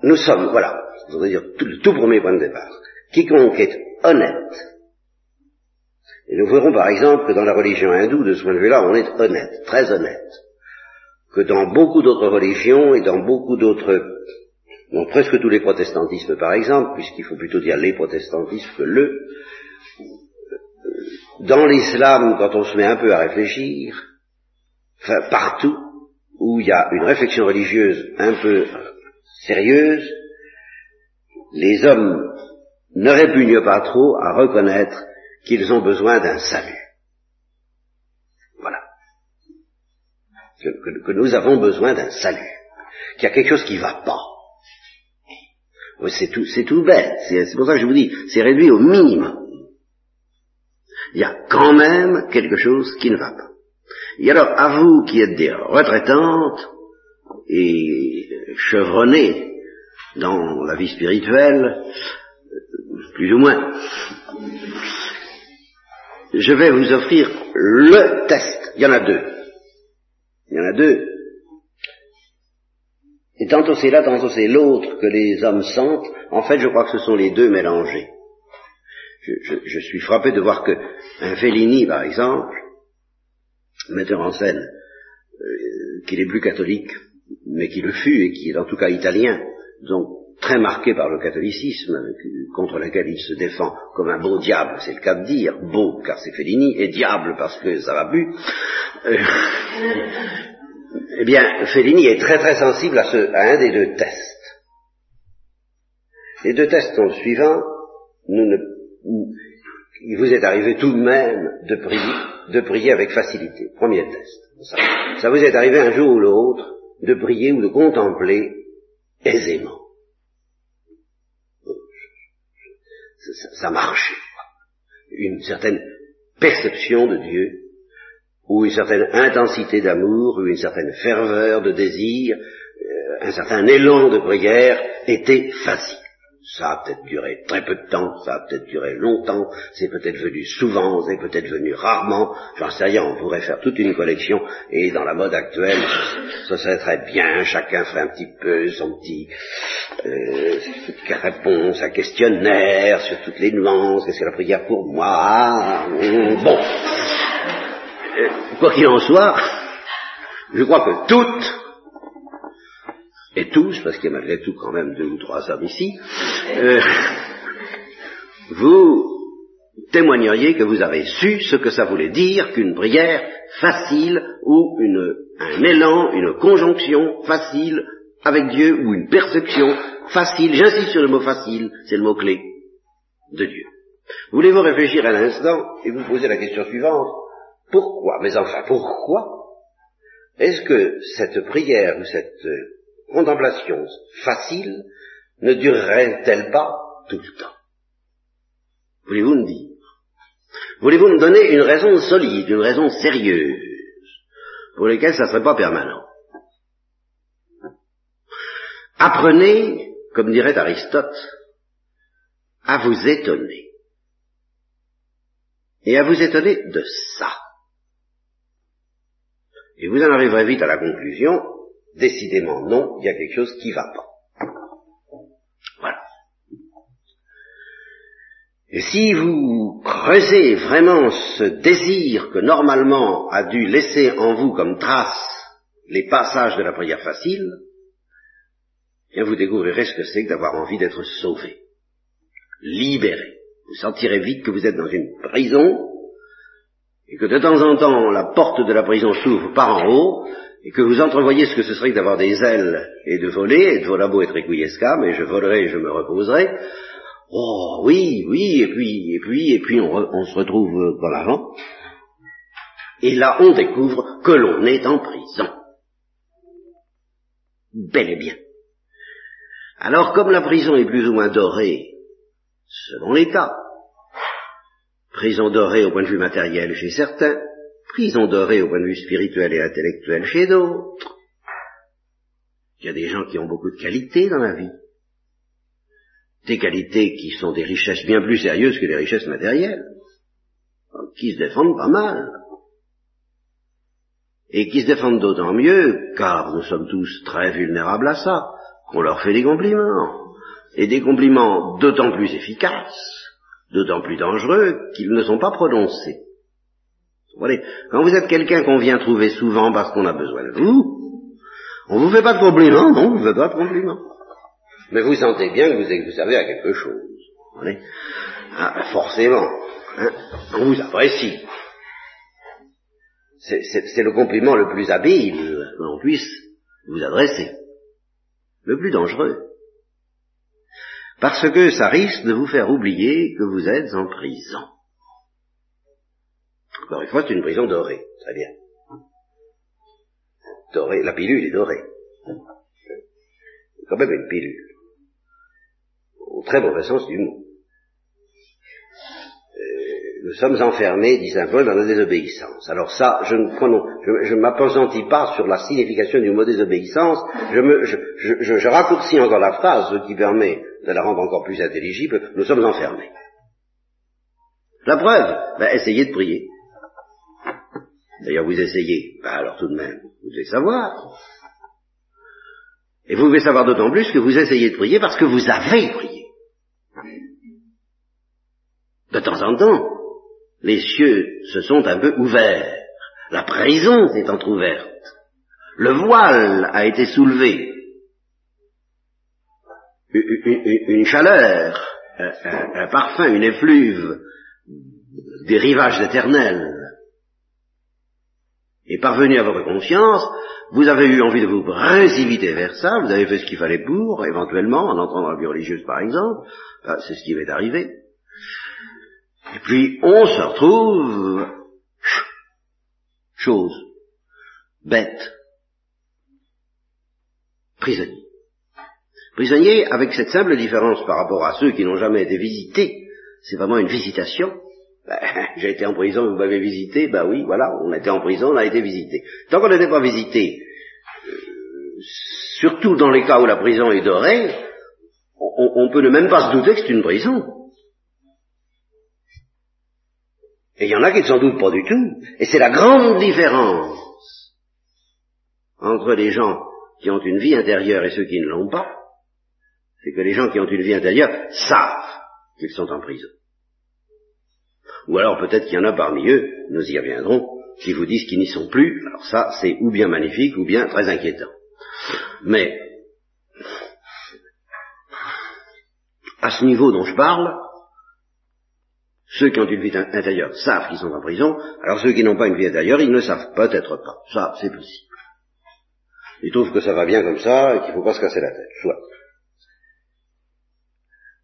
Speaker 1: nous sommes, voilà, je voudrais dire le tout premier point de départ, quiconque est honnête et nous verrons par exemple que dans la religion hindoue, de ce point de vue-là, on est honnête, très honnête. Que dans beaucoup d'autres religions et dans beaucoup d'autres, dans presque tous les protestantismes par exemple, puisqu'il faut plutôt dire les protestantismes que le, dans l'islam, quand on se met un peu à réfléchir, enfin partout où il y a une réflexion religieuse un peu sérieuse, les hommes ne répugnent pas trop à reconnaître qu'ils ont besoin d'un salut. Voilà. Que, nous avons besoin d'un salut. Qu'il y a quelque chose qui ne va pas. C'est tout, c'est tout bête. C'est pour ça que je vous dis, c'est réduit au minimum. Il y a quand même quelque chose qui ne va pas. Et alors, à vous qui êtes des retraitantes et chevronnées dans la vie spirituelle, plus ou moins, je vais vous offrir le test. Il y en a deux. Il y en a deux. Et tantôt c'est là, tantôt c'est l'autre que les hommes sentent. En fait, je crois que ce sont les deux mélangés. Je, suis frappé de voir que un Fellini, par exemple, metteur en scène, euh, qui n'est plus catholique, mais qui le fut et qui est en tout cas italien, donc très marqué par le catholicisme, contre lequel il se défend comme un beau diable, c'est le cas de dire, beau car c'est Fellini, et diable parce que ça va plus. Euh, eh bien, Fellini est très très sensible à, ce, à un des deux tests. Les deux tests sont le suivant. Nous ne, il vous est arrivé tout de même de prier, de prier avec facilité. Premier test. Ça vous est arrivé un jour ou l'autre de prier ou de contempler aisément. Ça, ça. Une certaine perception de Dieu ou une certaine intensité d'amour, ou une certaine ferveur de désir, euh, un certain élan de prière était facile. Ça a peut-être duré très peu de temps, ça a peut-être duré longtemps, c'est peut-être venu souvent, c'est peut-être venu rarement, j'en sais rien, on pourrait faire toute une collection, et dans la mode actuelle, ce serait très bien, chacun ferait un petit peu son petit euh, réponse, un questionnaire sur toutes les nuances, qu'est-ce que la prière pour moi, bon. Euh, quoi qu'il en soit, je crois que toutes, et tous, parce qu'il y a malgré tout quand même deux ou trois hommes ici, euh, vous témoigneriez que vous avez su ce que ça voulait dire qu'une prière facile ou une, un élan, une conjonction facile avec Dieu ou une perception facile, j'insiste sur le mot facile, c'est le mot clé de Dieu. Voulez-vous réfléchir à l'instant et vous poser la question suivante pourquoi Mais enfin, pourquoi est-ce que cette prière ou cette contemplation facile ne durerait-elle pas tout le temps? Voulez-vous me dire? Voulez-vous me donner une raison solide, une raison sérieuse, pour laquelle ça ne serait pas permanent? Apprenez, comme dirait Aristote, à vous étonner. Et à vous étonner de ça. Et vous en arriverez vite à la conclusion, décidément non, il y a quelque chose qui ne va pas. Voilà. Et si vous creusez vraiment ce désir que normalement a dû laisser en vous comme trace les passages de la prière facile, bien vous découvrirez ce que c'est que d'avoir envie d'être sauvé, libéré. Vous sentirez vite que vous êtes dans une prison et que de temps en temps la porte de la prison s'ouvre par en haut, et que vous entrevoyez ce que ce serait que d'avoir des ailes et de voler, et de voler beau être écouillesca, mais je volerai et je me reposerai. Oh oui, oui, et puis, et puis, et puis on, se retrouve dans l'avant. Et là on découvre que l'on est en prison. Bel et bien. Alors comme la prison est plus ou moins dorée, selon les cas, Prison dorée au point de vue matériel chez certains, prison dorée au point de vue spirituel et intellectuel chez d'autres. Il y a des gens qui ont beaucoup de qualités dans la vie. Des qualités qui sont des richesses bien plus sérieuses que les richesses matérielles, qui se défendent pas mal. Et qui se défendent d'autant mieux, car nous sommes tous très vulnérables à ça, qu'on leur fait des compliments. Et des compliments d'autant plus efficaces d'autant plus dangereux qu'ils ne sont pas prononcés. Quand vous êtes quelqu'un qu'on vient trouver souvent parce qu'on a besoin de vous, on vous fait pas de compliments, non, on vous fait pas de compliments. Mais vous sentez bien que vous, vous savez à quelque chose. Voyez ah, forcément. Hein on vous apprécie. C'est le compliment le plus habile que l'on puisse vous adresser. Le plus dangereux. Parce que ça risque de vous faire oublier que vous êtes en prison. Encore une fois, c'est une prison dorée. Très bien. Dorée. La pilule est dorée. C'est quand même une pilule. Au très mauvais sens du mot nous sommes enfermés, dit saint Paul, dans la désobéissance. Alors ça, je ne je, m'appesantis pas sur la signification du mot désobéissance, je, me, je, raccourcis encore la phrase, ce qui permet de la rendre encore plus intelligible, nous sommes enfermés. La preuve, ben, essayez de prier. D'ailleurs, vous essayez, ben, alors tout de même, vous devez savoir. Et vous devez savoir d'autant plus que vous essayez de prier parce que vous avez prié. De temps en temps, les cieux se sont un peu ouverts, la prison s'est entr'ouverte, le voile a été soulevé, une chaleur, un, parfum, une effluve des rivages éternels est parvenu à votre conscience, vous avez eu envie de vous précipiter vers ça, vous avez fait ce qu'il fallait pour, éventuellement, en entrant dans la vie religieuse par exemple, c'est ce qui m'est arrivé, et puis on se retrouve chose, bête, prisonnier. Prisonnier avec cette simple différence par rapport à ceux qui n'ont jamais été visités, c'est vraiment une visitation. Ben, j'ai été en prison, vous m'avez visité, ben oui, voilà, on été en prison, on a été visité. Tant qu'on n'était pas visité, euh, surtout dans les cas où la prison est dorée, on, on peut ne même pas se douter que c'est une prison. Et il y en a qui ne s'en doutent pas du tout. Et c'est la grande différence entre les gens qui ont une vie intérieure et ceux qui ne l'ont pas. C'est que les gens qui ont une vie intérieure savent qu'ils sont en prison. Ou alors peut-être qu'il y en a parmi eux, nous y reviendrons, qui vous disent qu'ils n'y sont plus. Alors ça, c'est ou bien magnifique ou bien très inquiétant. Mais à ce niveau dont je parle, ceux qui ont une vie intérieure savent qu'ils sont en prison, alors ceux qui n'ont pas une vie intérieure, ils ne savent peut-être pas. Ça, c'est possible. Ils trouvent que ça va bien comme ça et qu'il ne faut pas se casser la tête. Soit.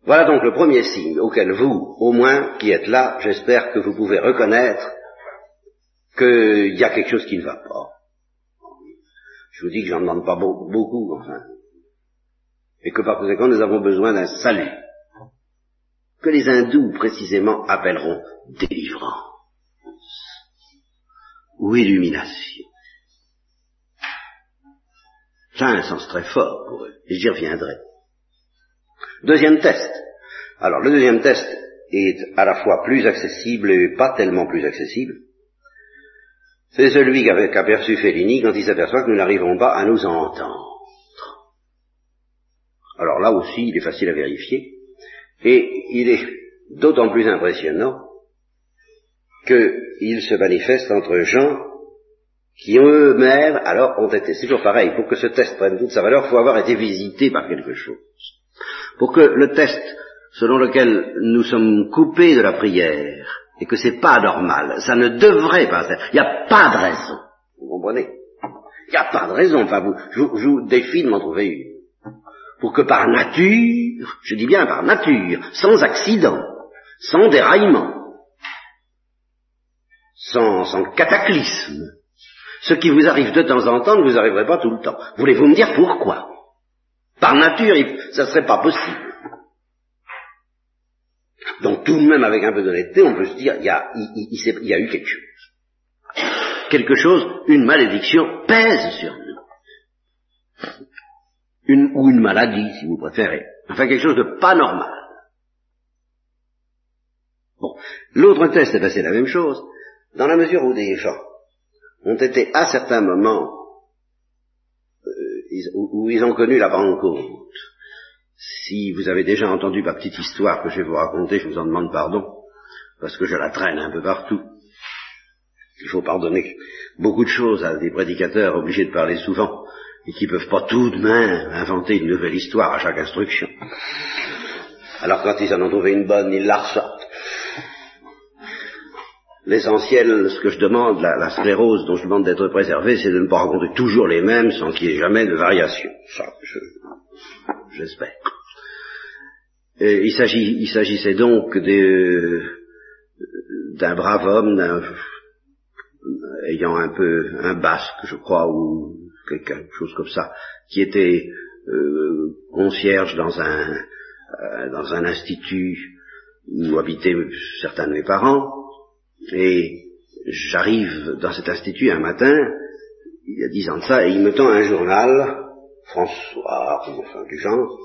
Speaker 1: Voilà donc le premier signe auquel vous, au moins, qui êtes là, j'espère que vous pouvez reconnaître qu'il y a quelque chose qui ne va pas. Je vous dis que j'en demande pas beaucoup, enfin. Et que par conséquent, nous avons besoin d'un salut que les hindous précisément appelleront délivrance ou illumination. Ça a un sens très fort pour eux, et j'y reviendrai. Deuxième test. Alors le deuxième test est à la fois plus accessible et pas tellement plus accessible. C'est celui qu'a perçu Fellini quand il s'aperçoit que nous n'arrivons pas à nous entendre. Alors là aussi, il est facile à vérifier. Et il est d'autant plus impressionnant qu'il se manifeste entre gens qui eux-mêmes, alors, ont été, c'est toujours pareil, pour que ce test prenne toute sa valeur, il faut avoir été visité par quelque chose. Pour que le test selon lequel nous sommes coupés de la prière, et que c'est pas normal, ça ne devrait pas être, il n'y a pas de raison, vous comprenez? Il n'y a pas de raison, enfin, vous, je, vous défie de m'en trouver une. Pour que par nature, je dis bien par nature, sans accident, sans déraillement, sans, sans cataclysme, ce qui vous arrive de temps en temps ne vous arriverait pas tout le temps. Voulez-vous me dire pourquoi? Par nature, ça ne serait pas possible. Donc tout de même, avec un peu d'honnêteté, on peut se dire, il y, a, y a eu quelque chose. Quelque chose, une malédiction pèse sur nous une, ou une maladie, si vous préférez. Enfin, quelque chose de pas normal. Bon. L'autre test, eh c'est la même chose. Dans la mesure où des gens ont été à certains moments euh, où, ils ont connu la Pentecôte, si vous avez déjà entendu ma petite histoire que je vais vous raconter, je vous en demande pardon, parce que je la traîne un peu partout. Il faut pardonner beaucoup de choses à des prédicateurs obligés de parler souvent et qui ne peuvent pas tout de même inventer une nouvelle histoire à chaque instruction. Alors quand ils en ont trouvé une bonne, ils la. L'essentiel, ce que je demande, la, sclérose dont je demande d'être préservé, c'est de ne pas rencontrer toujours les mêmes sans qu'il y ait jamais de variation. Ça, j'espère. il s'agissait donc d'un brave homme, ayant un peu un basque, je crois, ou quelque chose comme ça, qui était euh, concierge dans un euh, dans un institut où habitaient certains de mes parents, et j'arrive dans cet institut un matin, il y a dix ans de ça, et il me tend un journal, François, enfin du genre,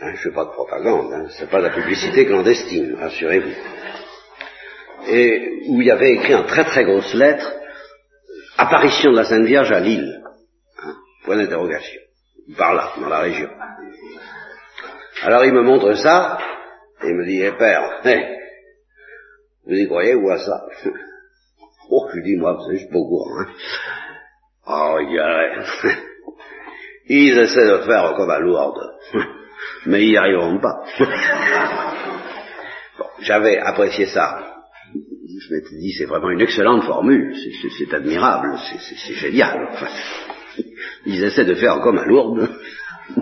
Speaker 1: hein, je fais pas de propagande, hein, c'est pas de la publicité clandestine, rassurez-vous, et où il y avait écrit en très très grosses lettres, apparition de la Sainte Vierge à Lille, hein, point d'interrogation, par là, dans la région. Alors il me montre ça, et il me dit, eh père, hein, vous y croyez ou à ça? Oh, je dis, moi, je suis pas au courant. Hein. Oh, il a... Ils essaient de faire comme à Lourdes, mais ils n'y arriveront pas. bon, j'avais apprécié ça. Je m'étais dit, c'est vraiment une excellente formule, c'est admirable, c'est génial. Ils essaient de faire comme à Lourdes,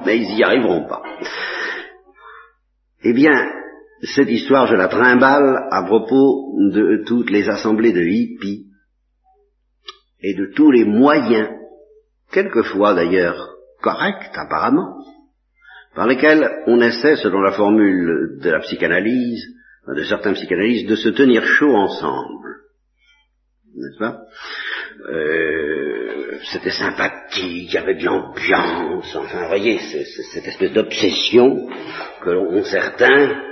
Speaker 1: mais ils n'y arriveront pas. Eh bien, cette histoire, je la trimballe à propos de toutes les assemblées de hippies et de tous les moyens, quelquefois d'ailleurs corrects apparemment, par lesquels on essaie, selon la formule de la psychanalyse, de certains psychanalystes, de se tenir chaud ensemble. N'est-ce pas? Euh, C'était sympathique, il y avait de l'ambiance, enfin, vous voyez, cette espèce d'obsession que l'on certains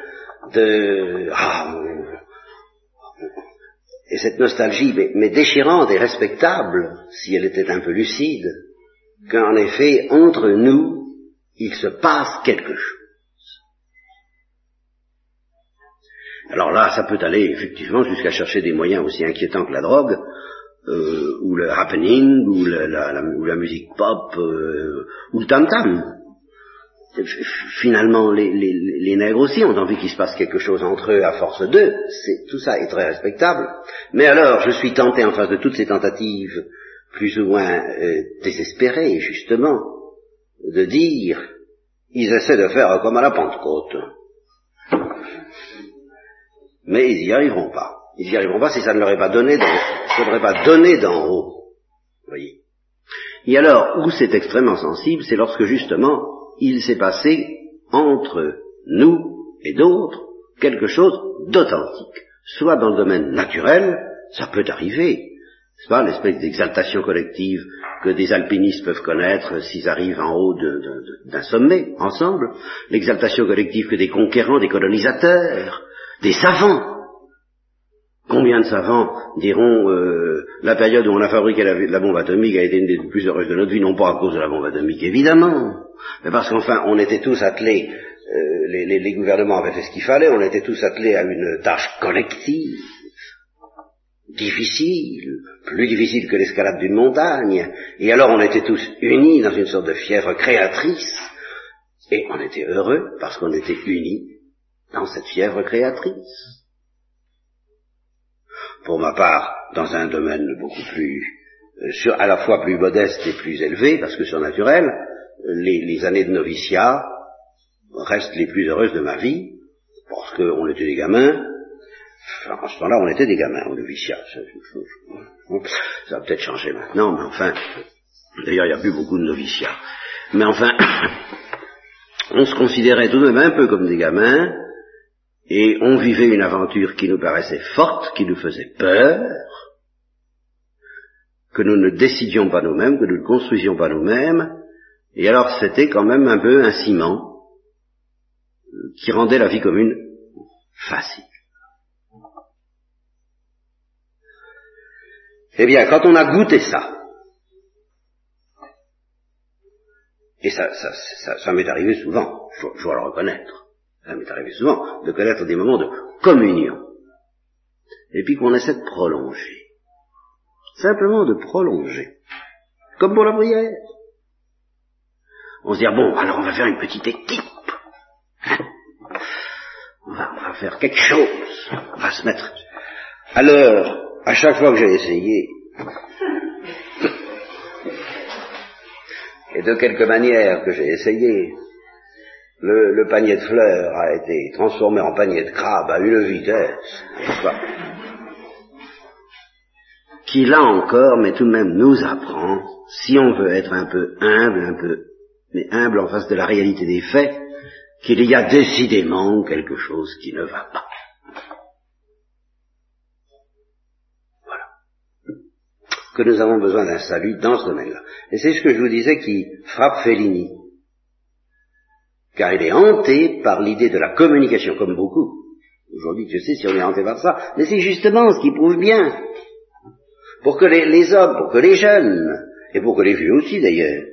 Speaker 1: de... Ah, et cette nostalgie, mais, déchirante et respectable, si elle était un peu lucide, qu'en effet, entre nous, il se passe quelque chose. Alors là, ça peut aller effectivement jusqu'à chercher des moyens aussi inquiétants que la drogue, euh, ou le happening, ou, la, musique pop, euh, ou le tam-tam finalement, les, les, nègres aussi ont envie qu'il se passe quelque chose entre eux à force d'eux. Tout ça est très respectable. Mais alors, je suis tenté en face de toutes ces tentatives, plus ou moins euh, désespérées, justement, de dire, ils essaient de faire comme à la Pentecôte. Mais ils n'y arriveront pas. Ils n'y arriveront pas si ça ne leur est pas donné d'en, pas donné d'en haut. Voyez. Et alors, où c'est extrêmement sensible, c'est lorsque justement il s'est passé entre nous et d'autres quelque chose d'authentique, soit dans le domaine naturel, ça peut arriver, c'est pas l'espèce d'exaltation collective que des alpinistes peuvent connaître s'ils arrivent en haut d'un sommet, ensemble, l'exaltation collective que des conquérants, des colonisateurs, des savants. Combien de savants diront euh, la période où on a fabriqué la bombe atomique a été une des plus heureuses de notre vie, non pas à cause de la bombe atomique, évidemment, mais parce qu'enfin, on était tous attelés, euh, les, gouvernements avaient fait ce qu'il fallait, on était tous attelés à une tâche collective, difficile, plus difficile que l'escalade d'une montagne, et alors on était tous unis dans une sorte de fièvre créatrice, et on était heureux parce qu'on était unis dans cette fièvre créatrice. Pour ma part, dans un domaine beaucoup plus, euh, à la fois plus modeste et plus élevé, parce que surnaturel, les, années de noviciat restent les plus heureuses de ma vie, parce qu'on était des gamins, enfin, en ce temps-là on était des gamins au noviciat, ça, a peut-être changé maintenant, mais enfin, d'ailleurs il n'y a plus beaucoup de noviciats, mais enfin, on se considérait tout de même un peu comme des gamins, et on vivait une aventure qui nous paraissait forte, qui nous faisait peur, que nous ne décidions pas nous-mêmes, que nous ne construisions pas nous-mêmes, et alors c'était quand même un peu un ciment euh, qui rendait la vie commune facile. Eh bien, quand on a goûté ça, et ça, ça, m'est arrivé souvent, je dois le reconnaître, ça m'est arrivé souvent de connaître des moments de communion, et puis qu'on essaie de prolonger, simplement de prolonger, comme pour la prière. On se dit, ah bon, alors on va faire une petite équipe. On va, faire quelque chose. On va se mettre l'heure à chaque fois que j'ai essayé, et de quelque manière que j'ai essayé, le, panier de fleurs a été transformé en panier de crabes à une vitesse, qui là encore, mais tout de même nous apprend, si on veut être un peu humble, un peu, mais humble en face de la réalité des faits, qu'il y a décidément quelque chose qui ne va pas. que nous avons besoin d'un salut dans ce domaine-là. Et c'est ce que je vous disais qui frappe Fellini. Car il est hanté par l'idée de la communication, comme beaucoup. Aujourd'hui, je sais si on est hanté par ça, mais c'est justement ce qui prouve bien. Pour que les, hommes, pour que les jeunes, et pour que les vieux aussi d'ailleurs,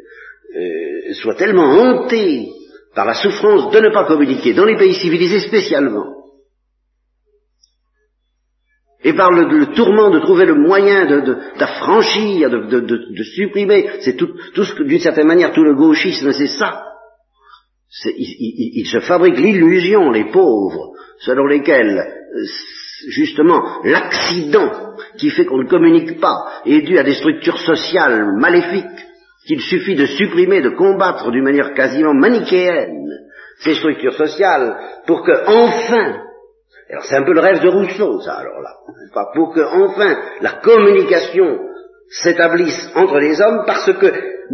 Speaker 1: euh, soient tellement hantés par la souffrance de ne pas communiquer, dans les pays civilisés spécialement, et par le, tourment de trouver le moyen d'affranchir, de, supprimer, c'est tout, d'une certaine manière, tout le gauchisme, c'est ça. Il, se fabrique l'illusion, les pauvres, selon lesquels, euh, justement, l'accident qui fait qu'on ne communique pas est dû à des structures sociales maléfiques, qu'il suffit de supprimer, de combattre d'une manière quasiment manichéenne ces structures sociales pour que, enfin, alors c'est un peu le rêve de Rousseau, ça, alors là. Pour que enfin la communication s'établisse entre les hommes, parce que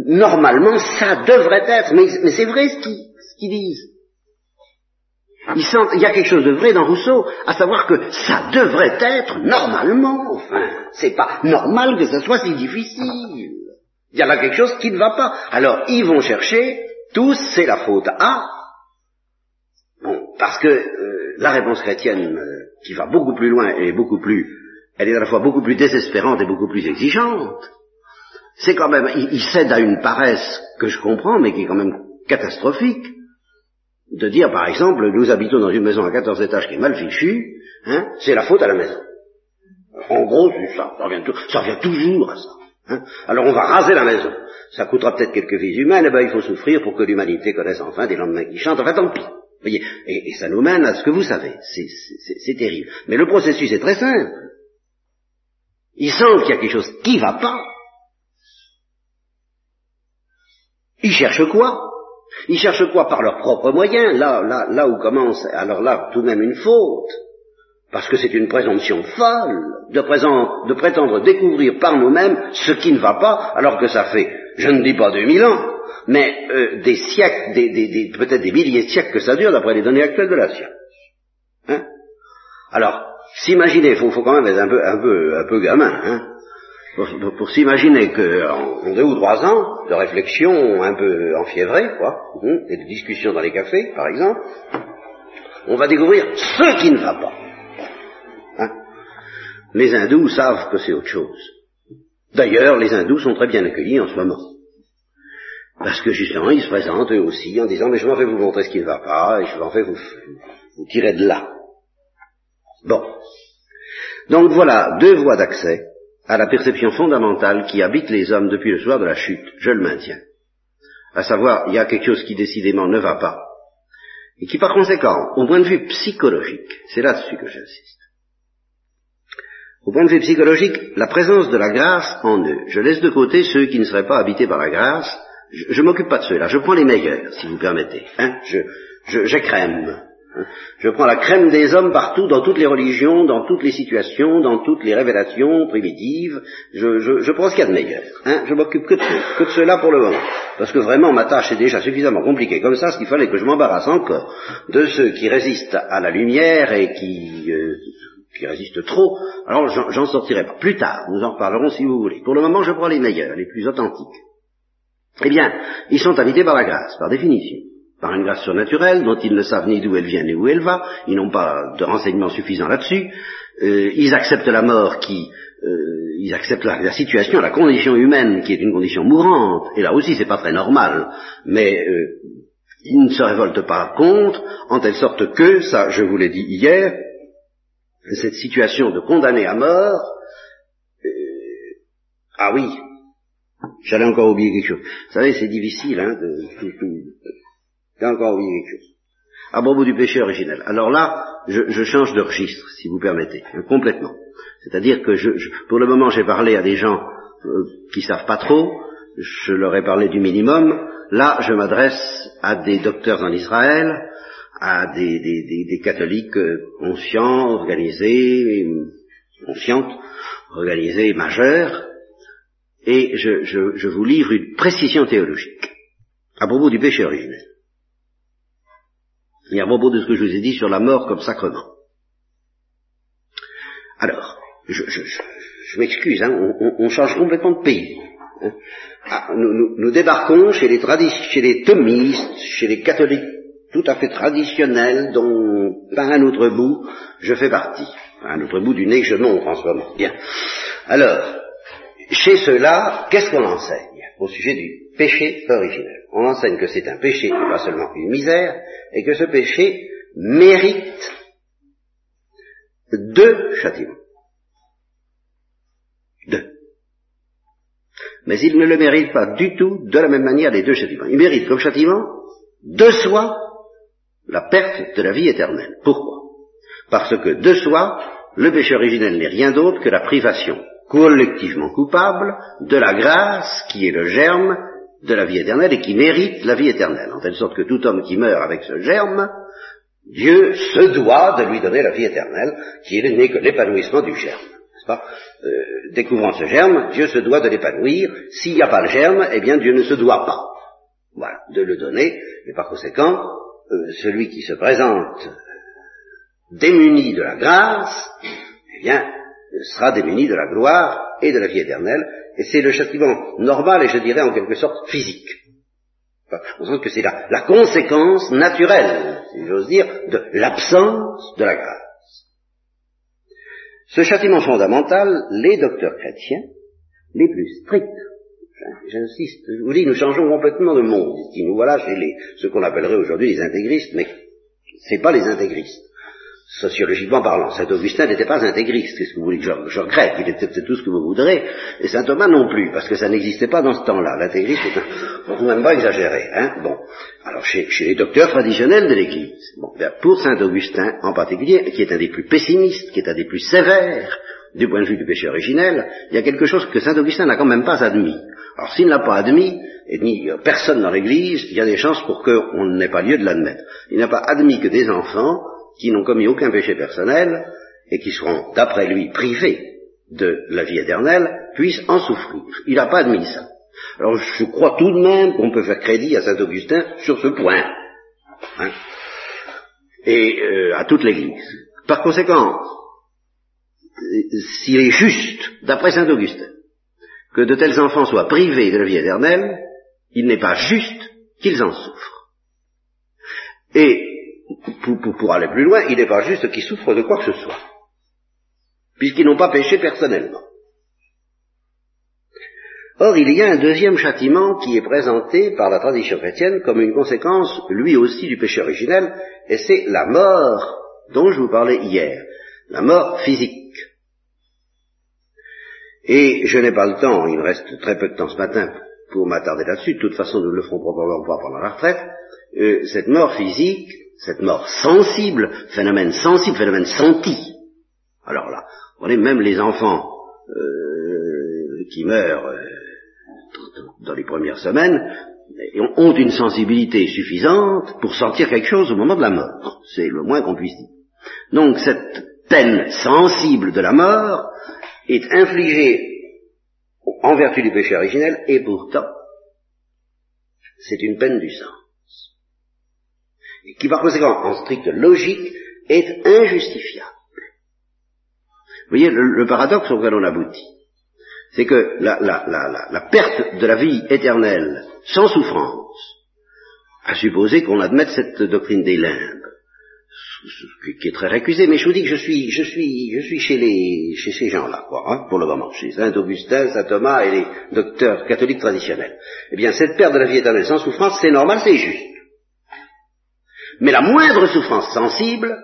Speaker 1: normalement ça devrait être, mais, c'est vrai ce disent. Il y a quelque chose de vrai dans Rousseau, à savoir que ça devrait être normalement, enfin, c'est pas normal que ça soit si difficile. Il y a là quelque chose qui ne va pas. Alors ils vont chercher, tous, c'est la faute à, bon, parce que euh, la réponse chrétienne, euh, qui va beaucoup plus loin et beaucoup plus, elle est à la fois beaucoup plus désespérante et beaucoup plus exigeante, c'est quand même, il, cède à une paresse que je comprends, mais qui est quand même catastrophique, de dire par exemple, nous habitons dans une maison à 14 étages qui est mal fichue, hein, c'est la faute à la maison. En gros, c'est ça, ça revient, ça revient toujours à ça. Hein. Alors on va raser la maison. Ça coûtera peut-être quelques vies humaines, et eh ben il faut souffrir pour que l'humanité connaisse enfin des lendemains qui chantent, enfin tant pis voyez, et, ça nous mène à ce que vous savez. C'est terrible. Mais le processus est très simple. Ils sentent qu'il y a quelque chose qui ne va pas. Ils cherchent quoi? Ils cherchent quoi par leurs propres moyens Là, là, là où commence, alors là, tout de même une faute. Parce que c'est une présomption folle de, de prétendre découvrir par nous-mêmes ce qui ne va pas, alors que ça fait, je ne dis pas 2000 ans, mais euh, des siècles, des, peut-être des milliers de siècles que ça dure d'après les données actuelles de la science. Hein? Alors, s'imaginer, il faut, quand même être un peu, un peu, un peu gamin, hein pour, s'imaginer qu'en deux ou trois ans de réflexion un peu enfiévrée, quoi, hein, et de discussion dans les cafés, par exemple, on va découvrir ce qui ne va pas. Hein les hindous savent que c'est autre chose. D'ailleurs, les hindous sont très bien accueillis en ce moment. Parce que justement, ils se présentent eux aussi en disant, mais je m'en vais vous montrer ce qui ne va pas, et je m'en vais vous tirer de là. Bon. Donc voilà, deux voies d'accès à la perception fondamentale qui habite les hommes depuis le soir de la chute, je le maintiens. À savoir, il y a quelque chose qui décidément ne va pas, et qui par conséquent, au point de vue psychologique, c'est là-dessus que j'insiste, au point de vue psychologique, la présence de la grâce en eux, je laisse de côté ceux qui ne seraient pas habités par la grâce, je, ne m'occupe pas de ceux-là, je prends les meilleurs, si vous permettez. Hein. Je, je, j'écrème. Je prends la crème des hommes partout, dans toutes les religions, dans toutes les situations, dans toutes les révélations primitives. Je, je, je prends ce qu'il y a de meilleur. Hein. Je m'occupe que de que de ceux-là pour le moment. Parce que vraiment, ma tâche est déjà suffisamment compliquée comme ça, ce qu'il fallait que je m'embarrasse encore de ceux qui résistent à la lumière et qui, euh, qui résistent trop. Alors j'en, sortirai pas. Plus tard, nous en reparlerons si vous voulez. Pour le moment, je prends les meilleurs, les plus authentiques. Eh bien, ils sont habités par la grâce, par définition. Par une grâce surnaturelle dont ils ne savent ni d'où elle vient ni où elle va, ils n'ont pas de renseignements suffisants là-dessus, euh, ils acceptent la mort qui, euh, ils acceptent la, situation, la condition humaine qui est une condition mourante, et là aussi c'est pas très normal, mais euh, ils ne se révoltent pas contre, en telle sorte que, ça je vous l'ai dit hier, cette situation de condamner à mort, ah oui, J'allais encore oublier quelque chose. Vous savez, c'est difficile, hein, de, Chose. À propos du péché originel. Alors là, je, change de registre, si vous permettez, hein, complètement. C'est-à-dire que je, pour le moment j'ai parlé à des gens euh, qui savent pas trop, je leur ai parlé du minimum, là je m'adresse à des docteurs en Israël, à des, catholiques euh, conscients, organisés, conscientes, organisés, majeurs, et je, je, je vous livre une précision théologique à propos du péché originel et à propos de ce que je vous ai dit sur la mort comme sacrement. Alors, je, je, je m'excuse, hein, on, on, change complètement de pays. Hein. Ah, nous, nous, nous, débarquons chez les, chez les thomistes, chez les catholiques tout à fait traditionnels, dont pas un autre bout je fais partie. Un autre bout du nez que je montre en ce moment. Bien. Alors, chez ceux-là, qu'est-ce qu'on enseigne au sujet du péché originel On enseigne que c'est un péché pas seulement une misère, et que ce péché mérite deux châtiments. Deux. Mais il ne le mérite pas du tout de la même manière les deux châtiments. Il mérite comme châtiment de soi la perte de la vie éternelle. Pourquoi? Parce que de soi, le péché originel n'est rien d'autre que la privation collectivement coupable de la grâce qui est le germe de la vie éternelle et qui mérite la vie éternelle. En telle sorte que tout homme qui meurt avec ce germe, Dieu se doit de lui donner la vie éternelle, qui n'est que l'épanouissement du germe. Euh, découvrant ce germe, Dieu se doit de l'épanouir. S'il n'y a pas le germe, eh bien Dieu ne se doit pas. De le donner, et par conséquent, euh, celui qui se présente démuni de la grâce, eh bien, sera démuni de la gloire et de la vie éternelle, et c'est le châtiment normal et je dirais en quelque sorte physique. on sent que c'est la, conséquence naturelle, si j'ose dire, de l'absence de la grâce. Ce châtiment fondamental, les docteurs chrétiens, les plus stricts, j'insiste, je vous dis, nous changeons complètement de monde. Nous voilà chez les, ce qu'on appellerait aujourd'hui les intégristes, mais c'est pas les intégristes sociologiquement parlant. Saint Augustin n'était pas intégriste, qu'est-ce que vous voulez que je, regrette, il était tout ce que vous voudrez, et Saint Thomas non plus, parce que ça n'existait pas dans ce temps-là. L'intégrisme est un, même pas exagéré. Hein bon, alors chez, les docteurs traditionnels de l'Église, ben, pour Saint Augustin en particulier, qui est un des plus pessimistes, qui est un des plus sévères du point de vue du péché originel, il y a quelque chose que Saint Augustin n'a quand même pas admis. Alors s'il ne l'a pas admis, et ni personne dans l'Église, il y a des chances pour qu'on n'ait pas lieu de l'admettre. Il n'a pas admis que des enfants qui n'ont commis aucun péché personnel et qui seront, d'après lui, privés de la vie éternelle, puissent en souffrir. Il n'a pas admis ça. Alors je crois tout de même qu'on peut faire crédit à saint Augustin sur ce point. Hein, et euh, à toute l'Église. Par conséquent, s'il est juste, d'après saint Augustin, que de tels enfants soient privés de la vie éternelle, il n'est pas juste qu'ils en souffrent. Et pour, aller plus loin, il n'est pas juste qu'ils souffrent de quoi que ce soit, puisqu'ils n'ont pas péché personnellement. Or, il y a un deuxième châtiment qui est présenté par la tradition chrétienne comme une conséquence, lui aussi, du péché originel, et c'est la mort dont je vous parlais hier, la mort physique. Et je n'ai pas le temps, il me reste très peu de temps ce matin pour m'attarder là-dessus, de toute façon nous le ferons probablement pas pendant la retraite, euh, cette mort physique cette mort sensible, phénomène sensible, phénomène senti. Alors là, on est même les enfants euh, qui meurent euh, dans les premières semaines ont une sensibilité suffisante pour sentir quelque chose au moment de la mort. C'est le moins qu'on puisse dire. Donc cette peine sensible de la mort est infligée en vertu du péché originel et pourtant c'est une peine du sang qui par conséquent, en stricte logique, est injustifiable. Vous voyez le, paradoxe auquel on aboutit, c'est que la, perte de la vie éternelle sans souffrance a supposé qu'on admette cette doctrine des limbes, qui est très récusée, mais je vous dis que je suis, je suis, je suis chez les, chez ces gens-là, quoi, hein, pour le moment, chez Saint Augustin, Saint Thomas et les docteurs catholiques traditionnels. Eh bien, cette perte de la vie éternelle sans souffrance, c'est normal, c'est juste. Mais la moindre souffrance sensible,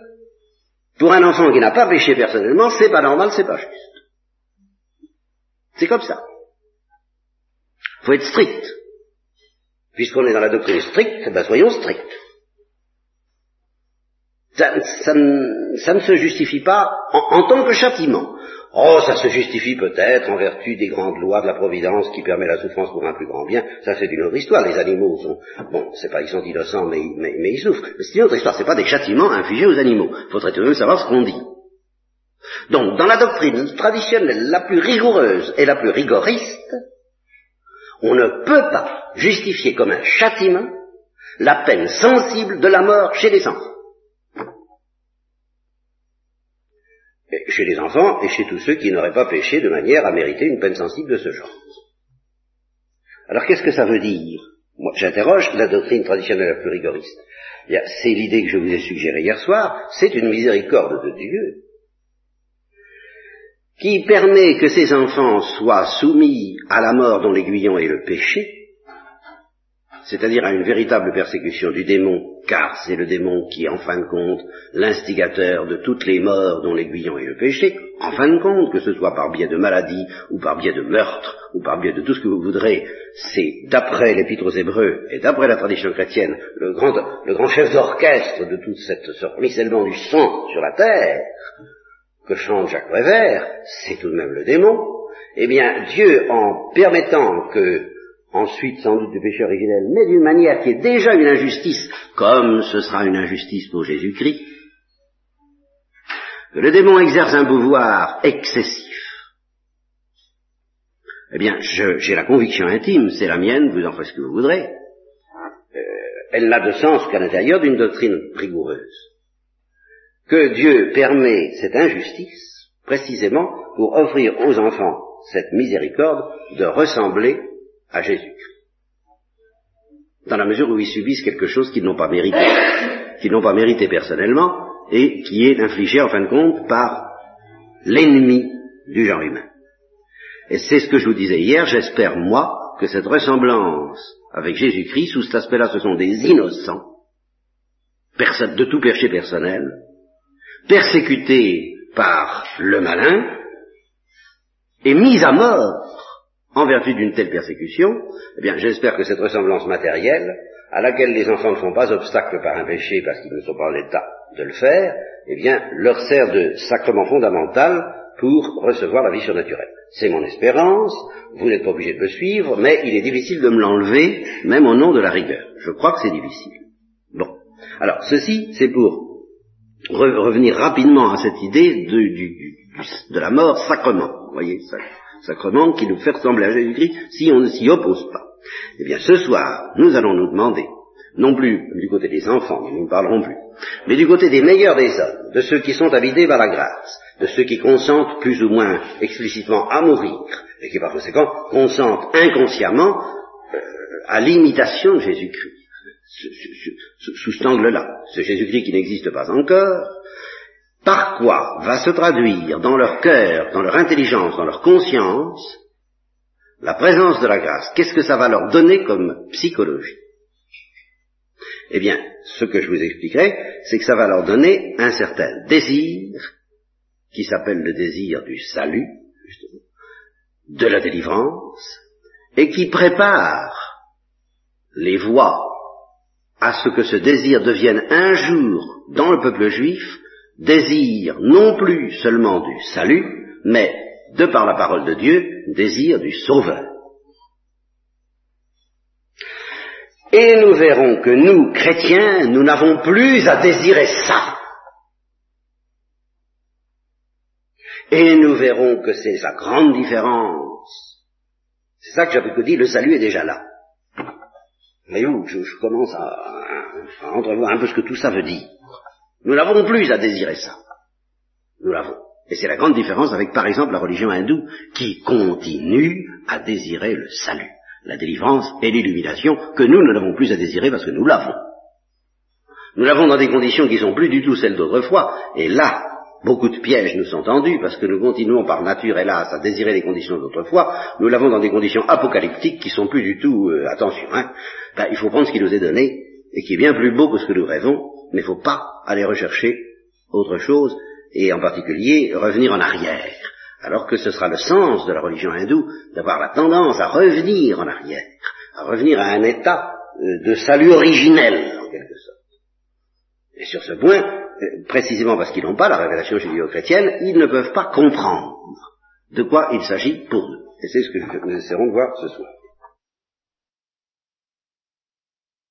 Speaker 1: pour un enfant qui n'a pas péché personnellement, c'est pas normal, c'est pas juste. C'est comme ça. Faut être strict. Puisqu'on est dans la doctrine stricte, ben soyons stricts. Ça, ne se justifie pas en, tant que châtiment. Oh, ça se justifie peut-être en vertu des grandes lois de la Providence qui permet la souffrance pour un plus grand bien. Ça, c'est une autre histoire. Les animaux sont, bon, c'est pas, ils sont innocents, mais, ils souffrent. Mais c'est une autre histoire. C'est pas des châtiments infligés aux animaux. Faudrait tout de même savoir ce qu'on dit. Donc, dans la doctrine traditionnelle la plus rigoureuse et la plus rigoriste, on ne peut pas justifier comme un châtiment la peine sensible de la mort chez les enfants. Chez les enfants et chez tous ceux qui n'auraient pas péché de manière à mériter une peine sensible de ce genre. Alors qu'est-ce que ça veut dire? Moi, j'interroge la doctrine traditionnelle la plus rigoriste. C'est l'idée que je vous ai suggérée hier soir, c'est une miséricorde de Dieu qui permet que ces enfants soient soumis à la mort dont l'aiguillon est le péché, c'est-à-dire à une véritable persécution du démon, car c'est le démon qui est en fin de compte l'instigateur de toutes les morts dont l'aiguillon est le péché, en fin de compte, que ce soit par biais de maladie, ou par biais de meurtre, ou par biais de tout ce que vous voudrez, c'est d'après l'Épître aux Hébreux et d'après la tradition chrétienne, le grand, le grand chef d'orchestre de toute cette, ce ruissellement du sang sur la terre, que chante Jacques Prévert, c'est tout de même le démon, eh bien, Dieu, en permettant que ensuite sans doute du péché originel, mais d'une manière qui est déjà une injustice, comme ce sera une injustice pour Jésus-Christ, que le démon exerce un pouvoir excessif. Eh bien, j'ai la conviction intime, c'est la mienne, vous en faites ce que vous voudrez, euh, elle n'a de sens qu'à l'intérieur d'une doctrine rigoureuse, que Dieu permet cette injustice précisément pour offrir aux enfants cette miséricorde de ressembler à Jésus. Dans la mesure où ils subissent quelque chose qu'ils n'ont pas mérité, qu'ils n'ont pas mérité personnellement, et qui est infligé en fin de compte par l'ennemi du genre humain. Et c'est ce que je vous disais hier, j'espère moi que cette ressemblance avec Jésus-Christ, sous cet aspect-là, ce sont des innocents, de tout péché personnel, persécutés par le malin, et mis à mort en vertu d'une telle persécution, eh bien, j'espère que cette ressemblance matérielle, à laquelle les enfants ne font pas obstacle par un péché parce qu'ils ne sont pas en état de le faire, eh bien, leur sert de sacrement fondamental pour recevoir la vie surnaturelle. C'est mon espérance, vous n'êtes pas obligé de me suivre, mais il est difficile de me l'enlever, même au nom de la rigueur. Je crois que c'est difficile. Bon. Alors, ceci, c'est pour revenir rapidement à cette idée de, de la mort sacrement. Vous voyez, ça, sacrement qui nous fait ressembler à Jésus-Christ si on ne s'y oppose pas. Eh bien, ce soir, nous allons nous demander, non plus du côté des enfants, nous ne parlerons plus, mais du côté des meilleurs des hommes, de ceux qui sont habités par la grâce, de ceux qui consentent plus ou moins explicitement à mourir, et qui par conséquent consentent inconsciemment euh, à l'imitation de Jésus-Christ. Sous cet angle-là, ce Jésus-Christ qui n'existe pas encore, par quoi va se traduire dans leur cœur, dans leur intelligence, dans leur conscience, la présence de la grâce. Qu'est-ce que ça va leur donner comme psychologie? Eh bien, ce que je vous expliquerai, c'est que ça va leur donner un certain désir, qui s'appelle le désir du salut, justement, de la délivrance, et qui prépare les voies à ce que ce désir devienne un jour dans le peuple juif désir non plus seulement du salut, mais, de par la parole de Dieu, désir du sauveur. Et nous verrons que nous, chrétiens, nous n'avons plus à désirer ça. Et nous verrons que c'est sa grande différence. C'est ça que j'avais dit, le salut est déjà là. Voyez-vous, je, je, commence à, à entrevoir un peu ce que tout ça veut dire. Nous n'avons plus à désirer ça. Nous l'avons. Et c'est la grande différence avec, par exemple, la religion hindoue, qui continue à désirer le salut, la délivrance et l'illumination, que nous ne l'avons plus à désirer parce que nous l'avons. Nous l'avons dans des conditions qui sont plus du tout celles d'autrefois, et là, beaucoup de pièges nous sont tendus, parce que nous continuons par nature, hélas, à désirer les conditions d'autrefois, nous l'avons dans des conditions apocalyptiques qui sont plus du tout, euh, attention, hein, ben, il faut prendre ce qui nous est donné, et qui est bien plus beau que ce que nous rêvons, mais il ne faut pas aller rechercher autre chose, et en particulier revenir en arrière, alors que ce sera le sens de la religion hindoue d'avoir la tendance à revenir en arrière, à revenir à un état euh, de salut originel, en quelque sorte. Et sur ce point, précisément parce qu'ils n'ont pas la révélation judéo-chrétienne, ils ne peuvent pas comprendre de quoi il s'agit pour eux. Et c'est ce que nous essaierons de voir ce soir.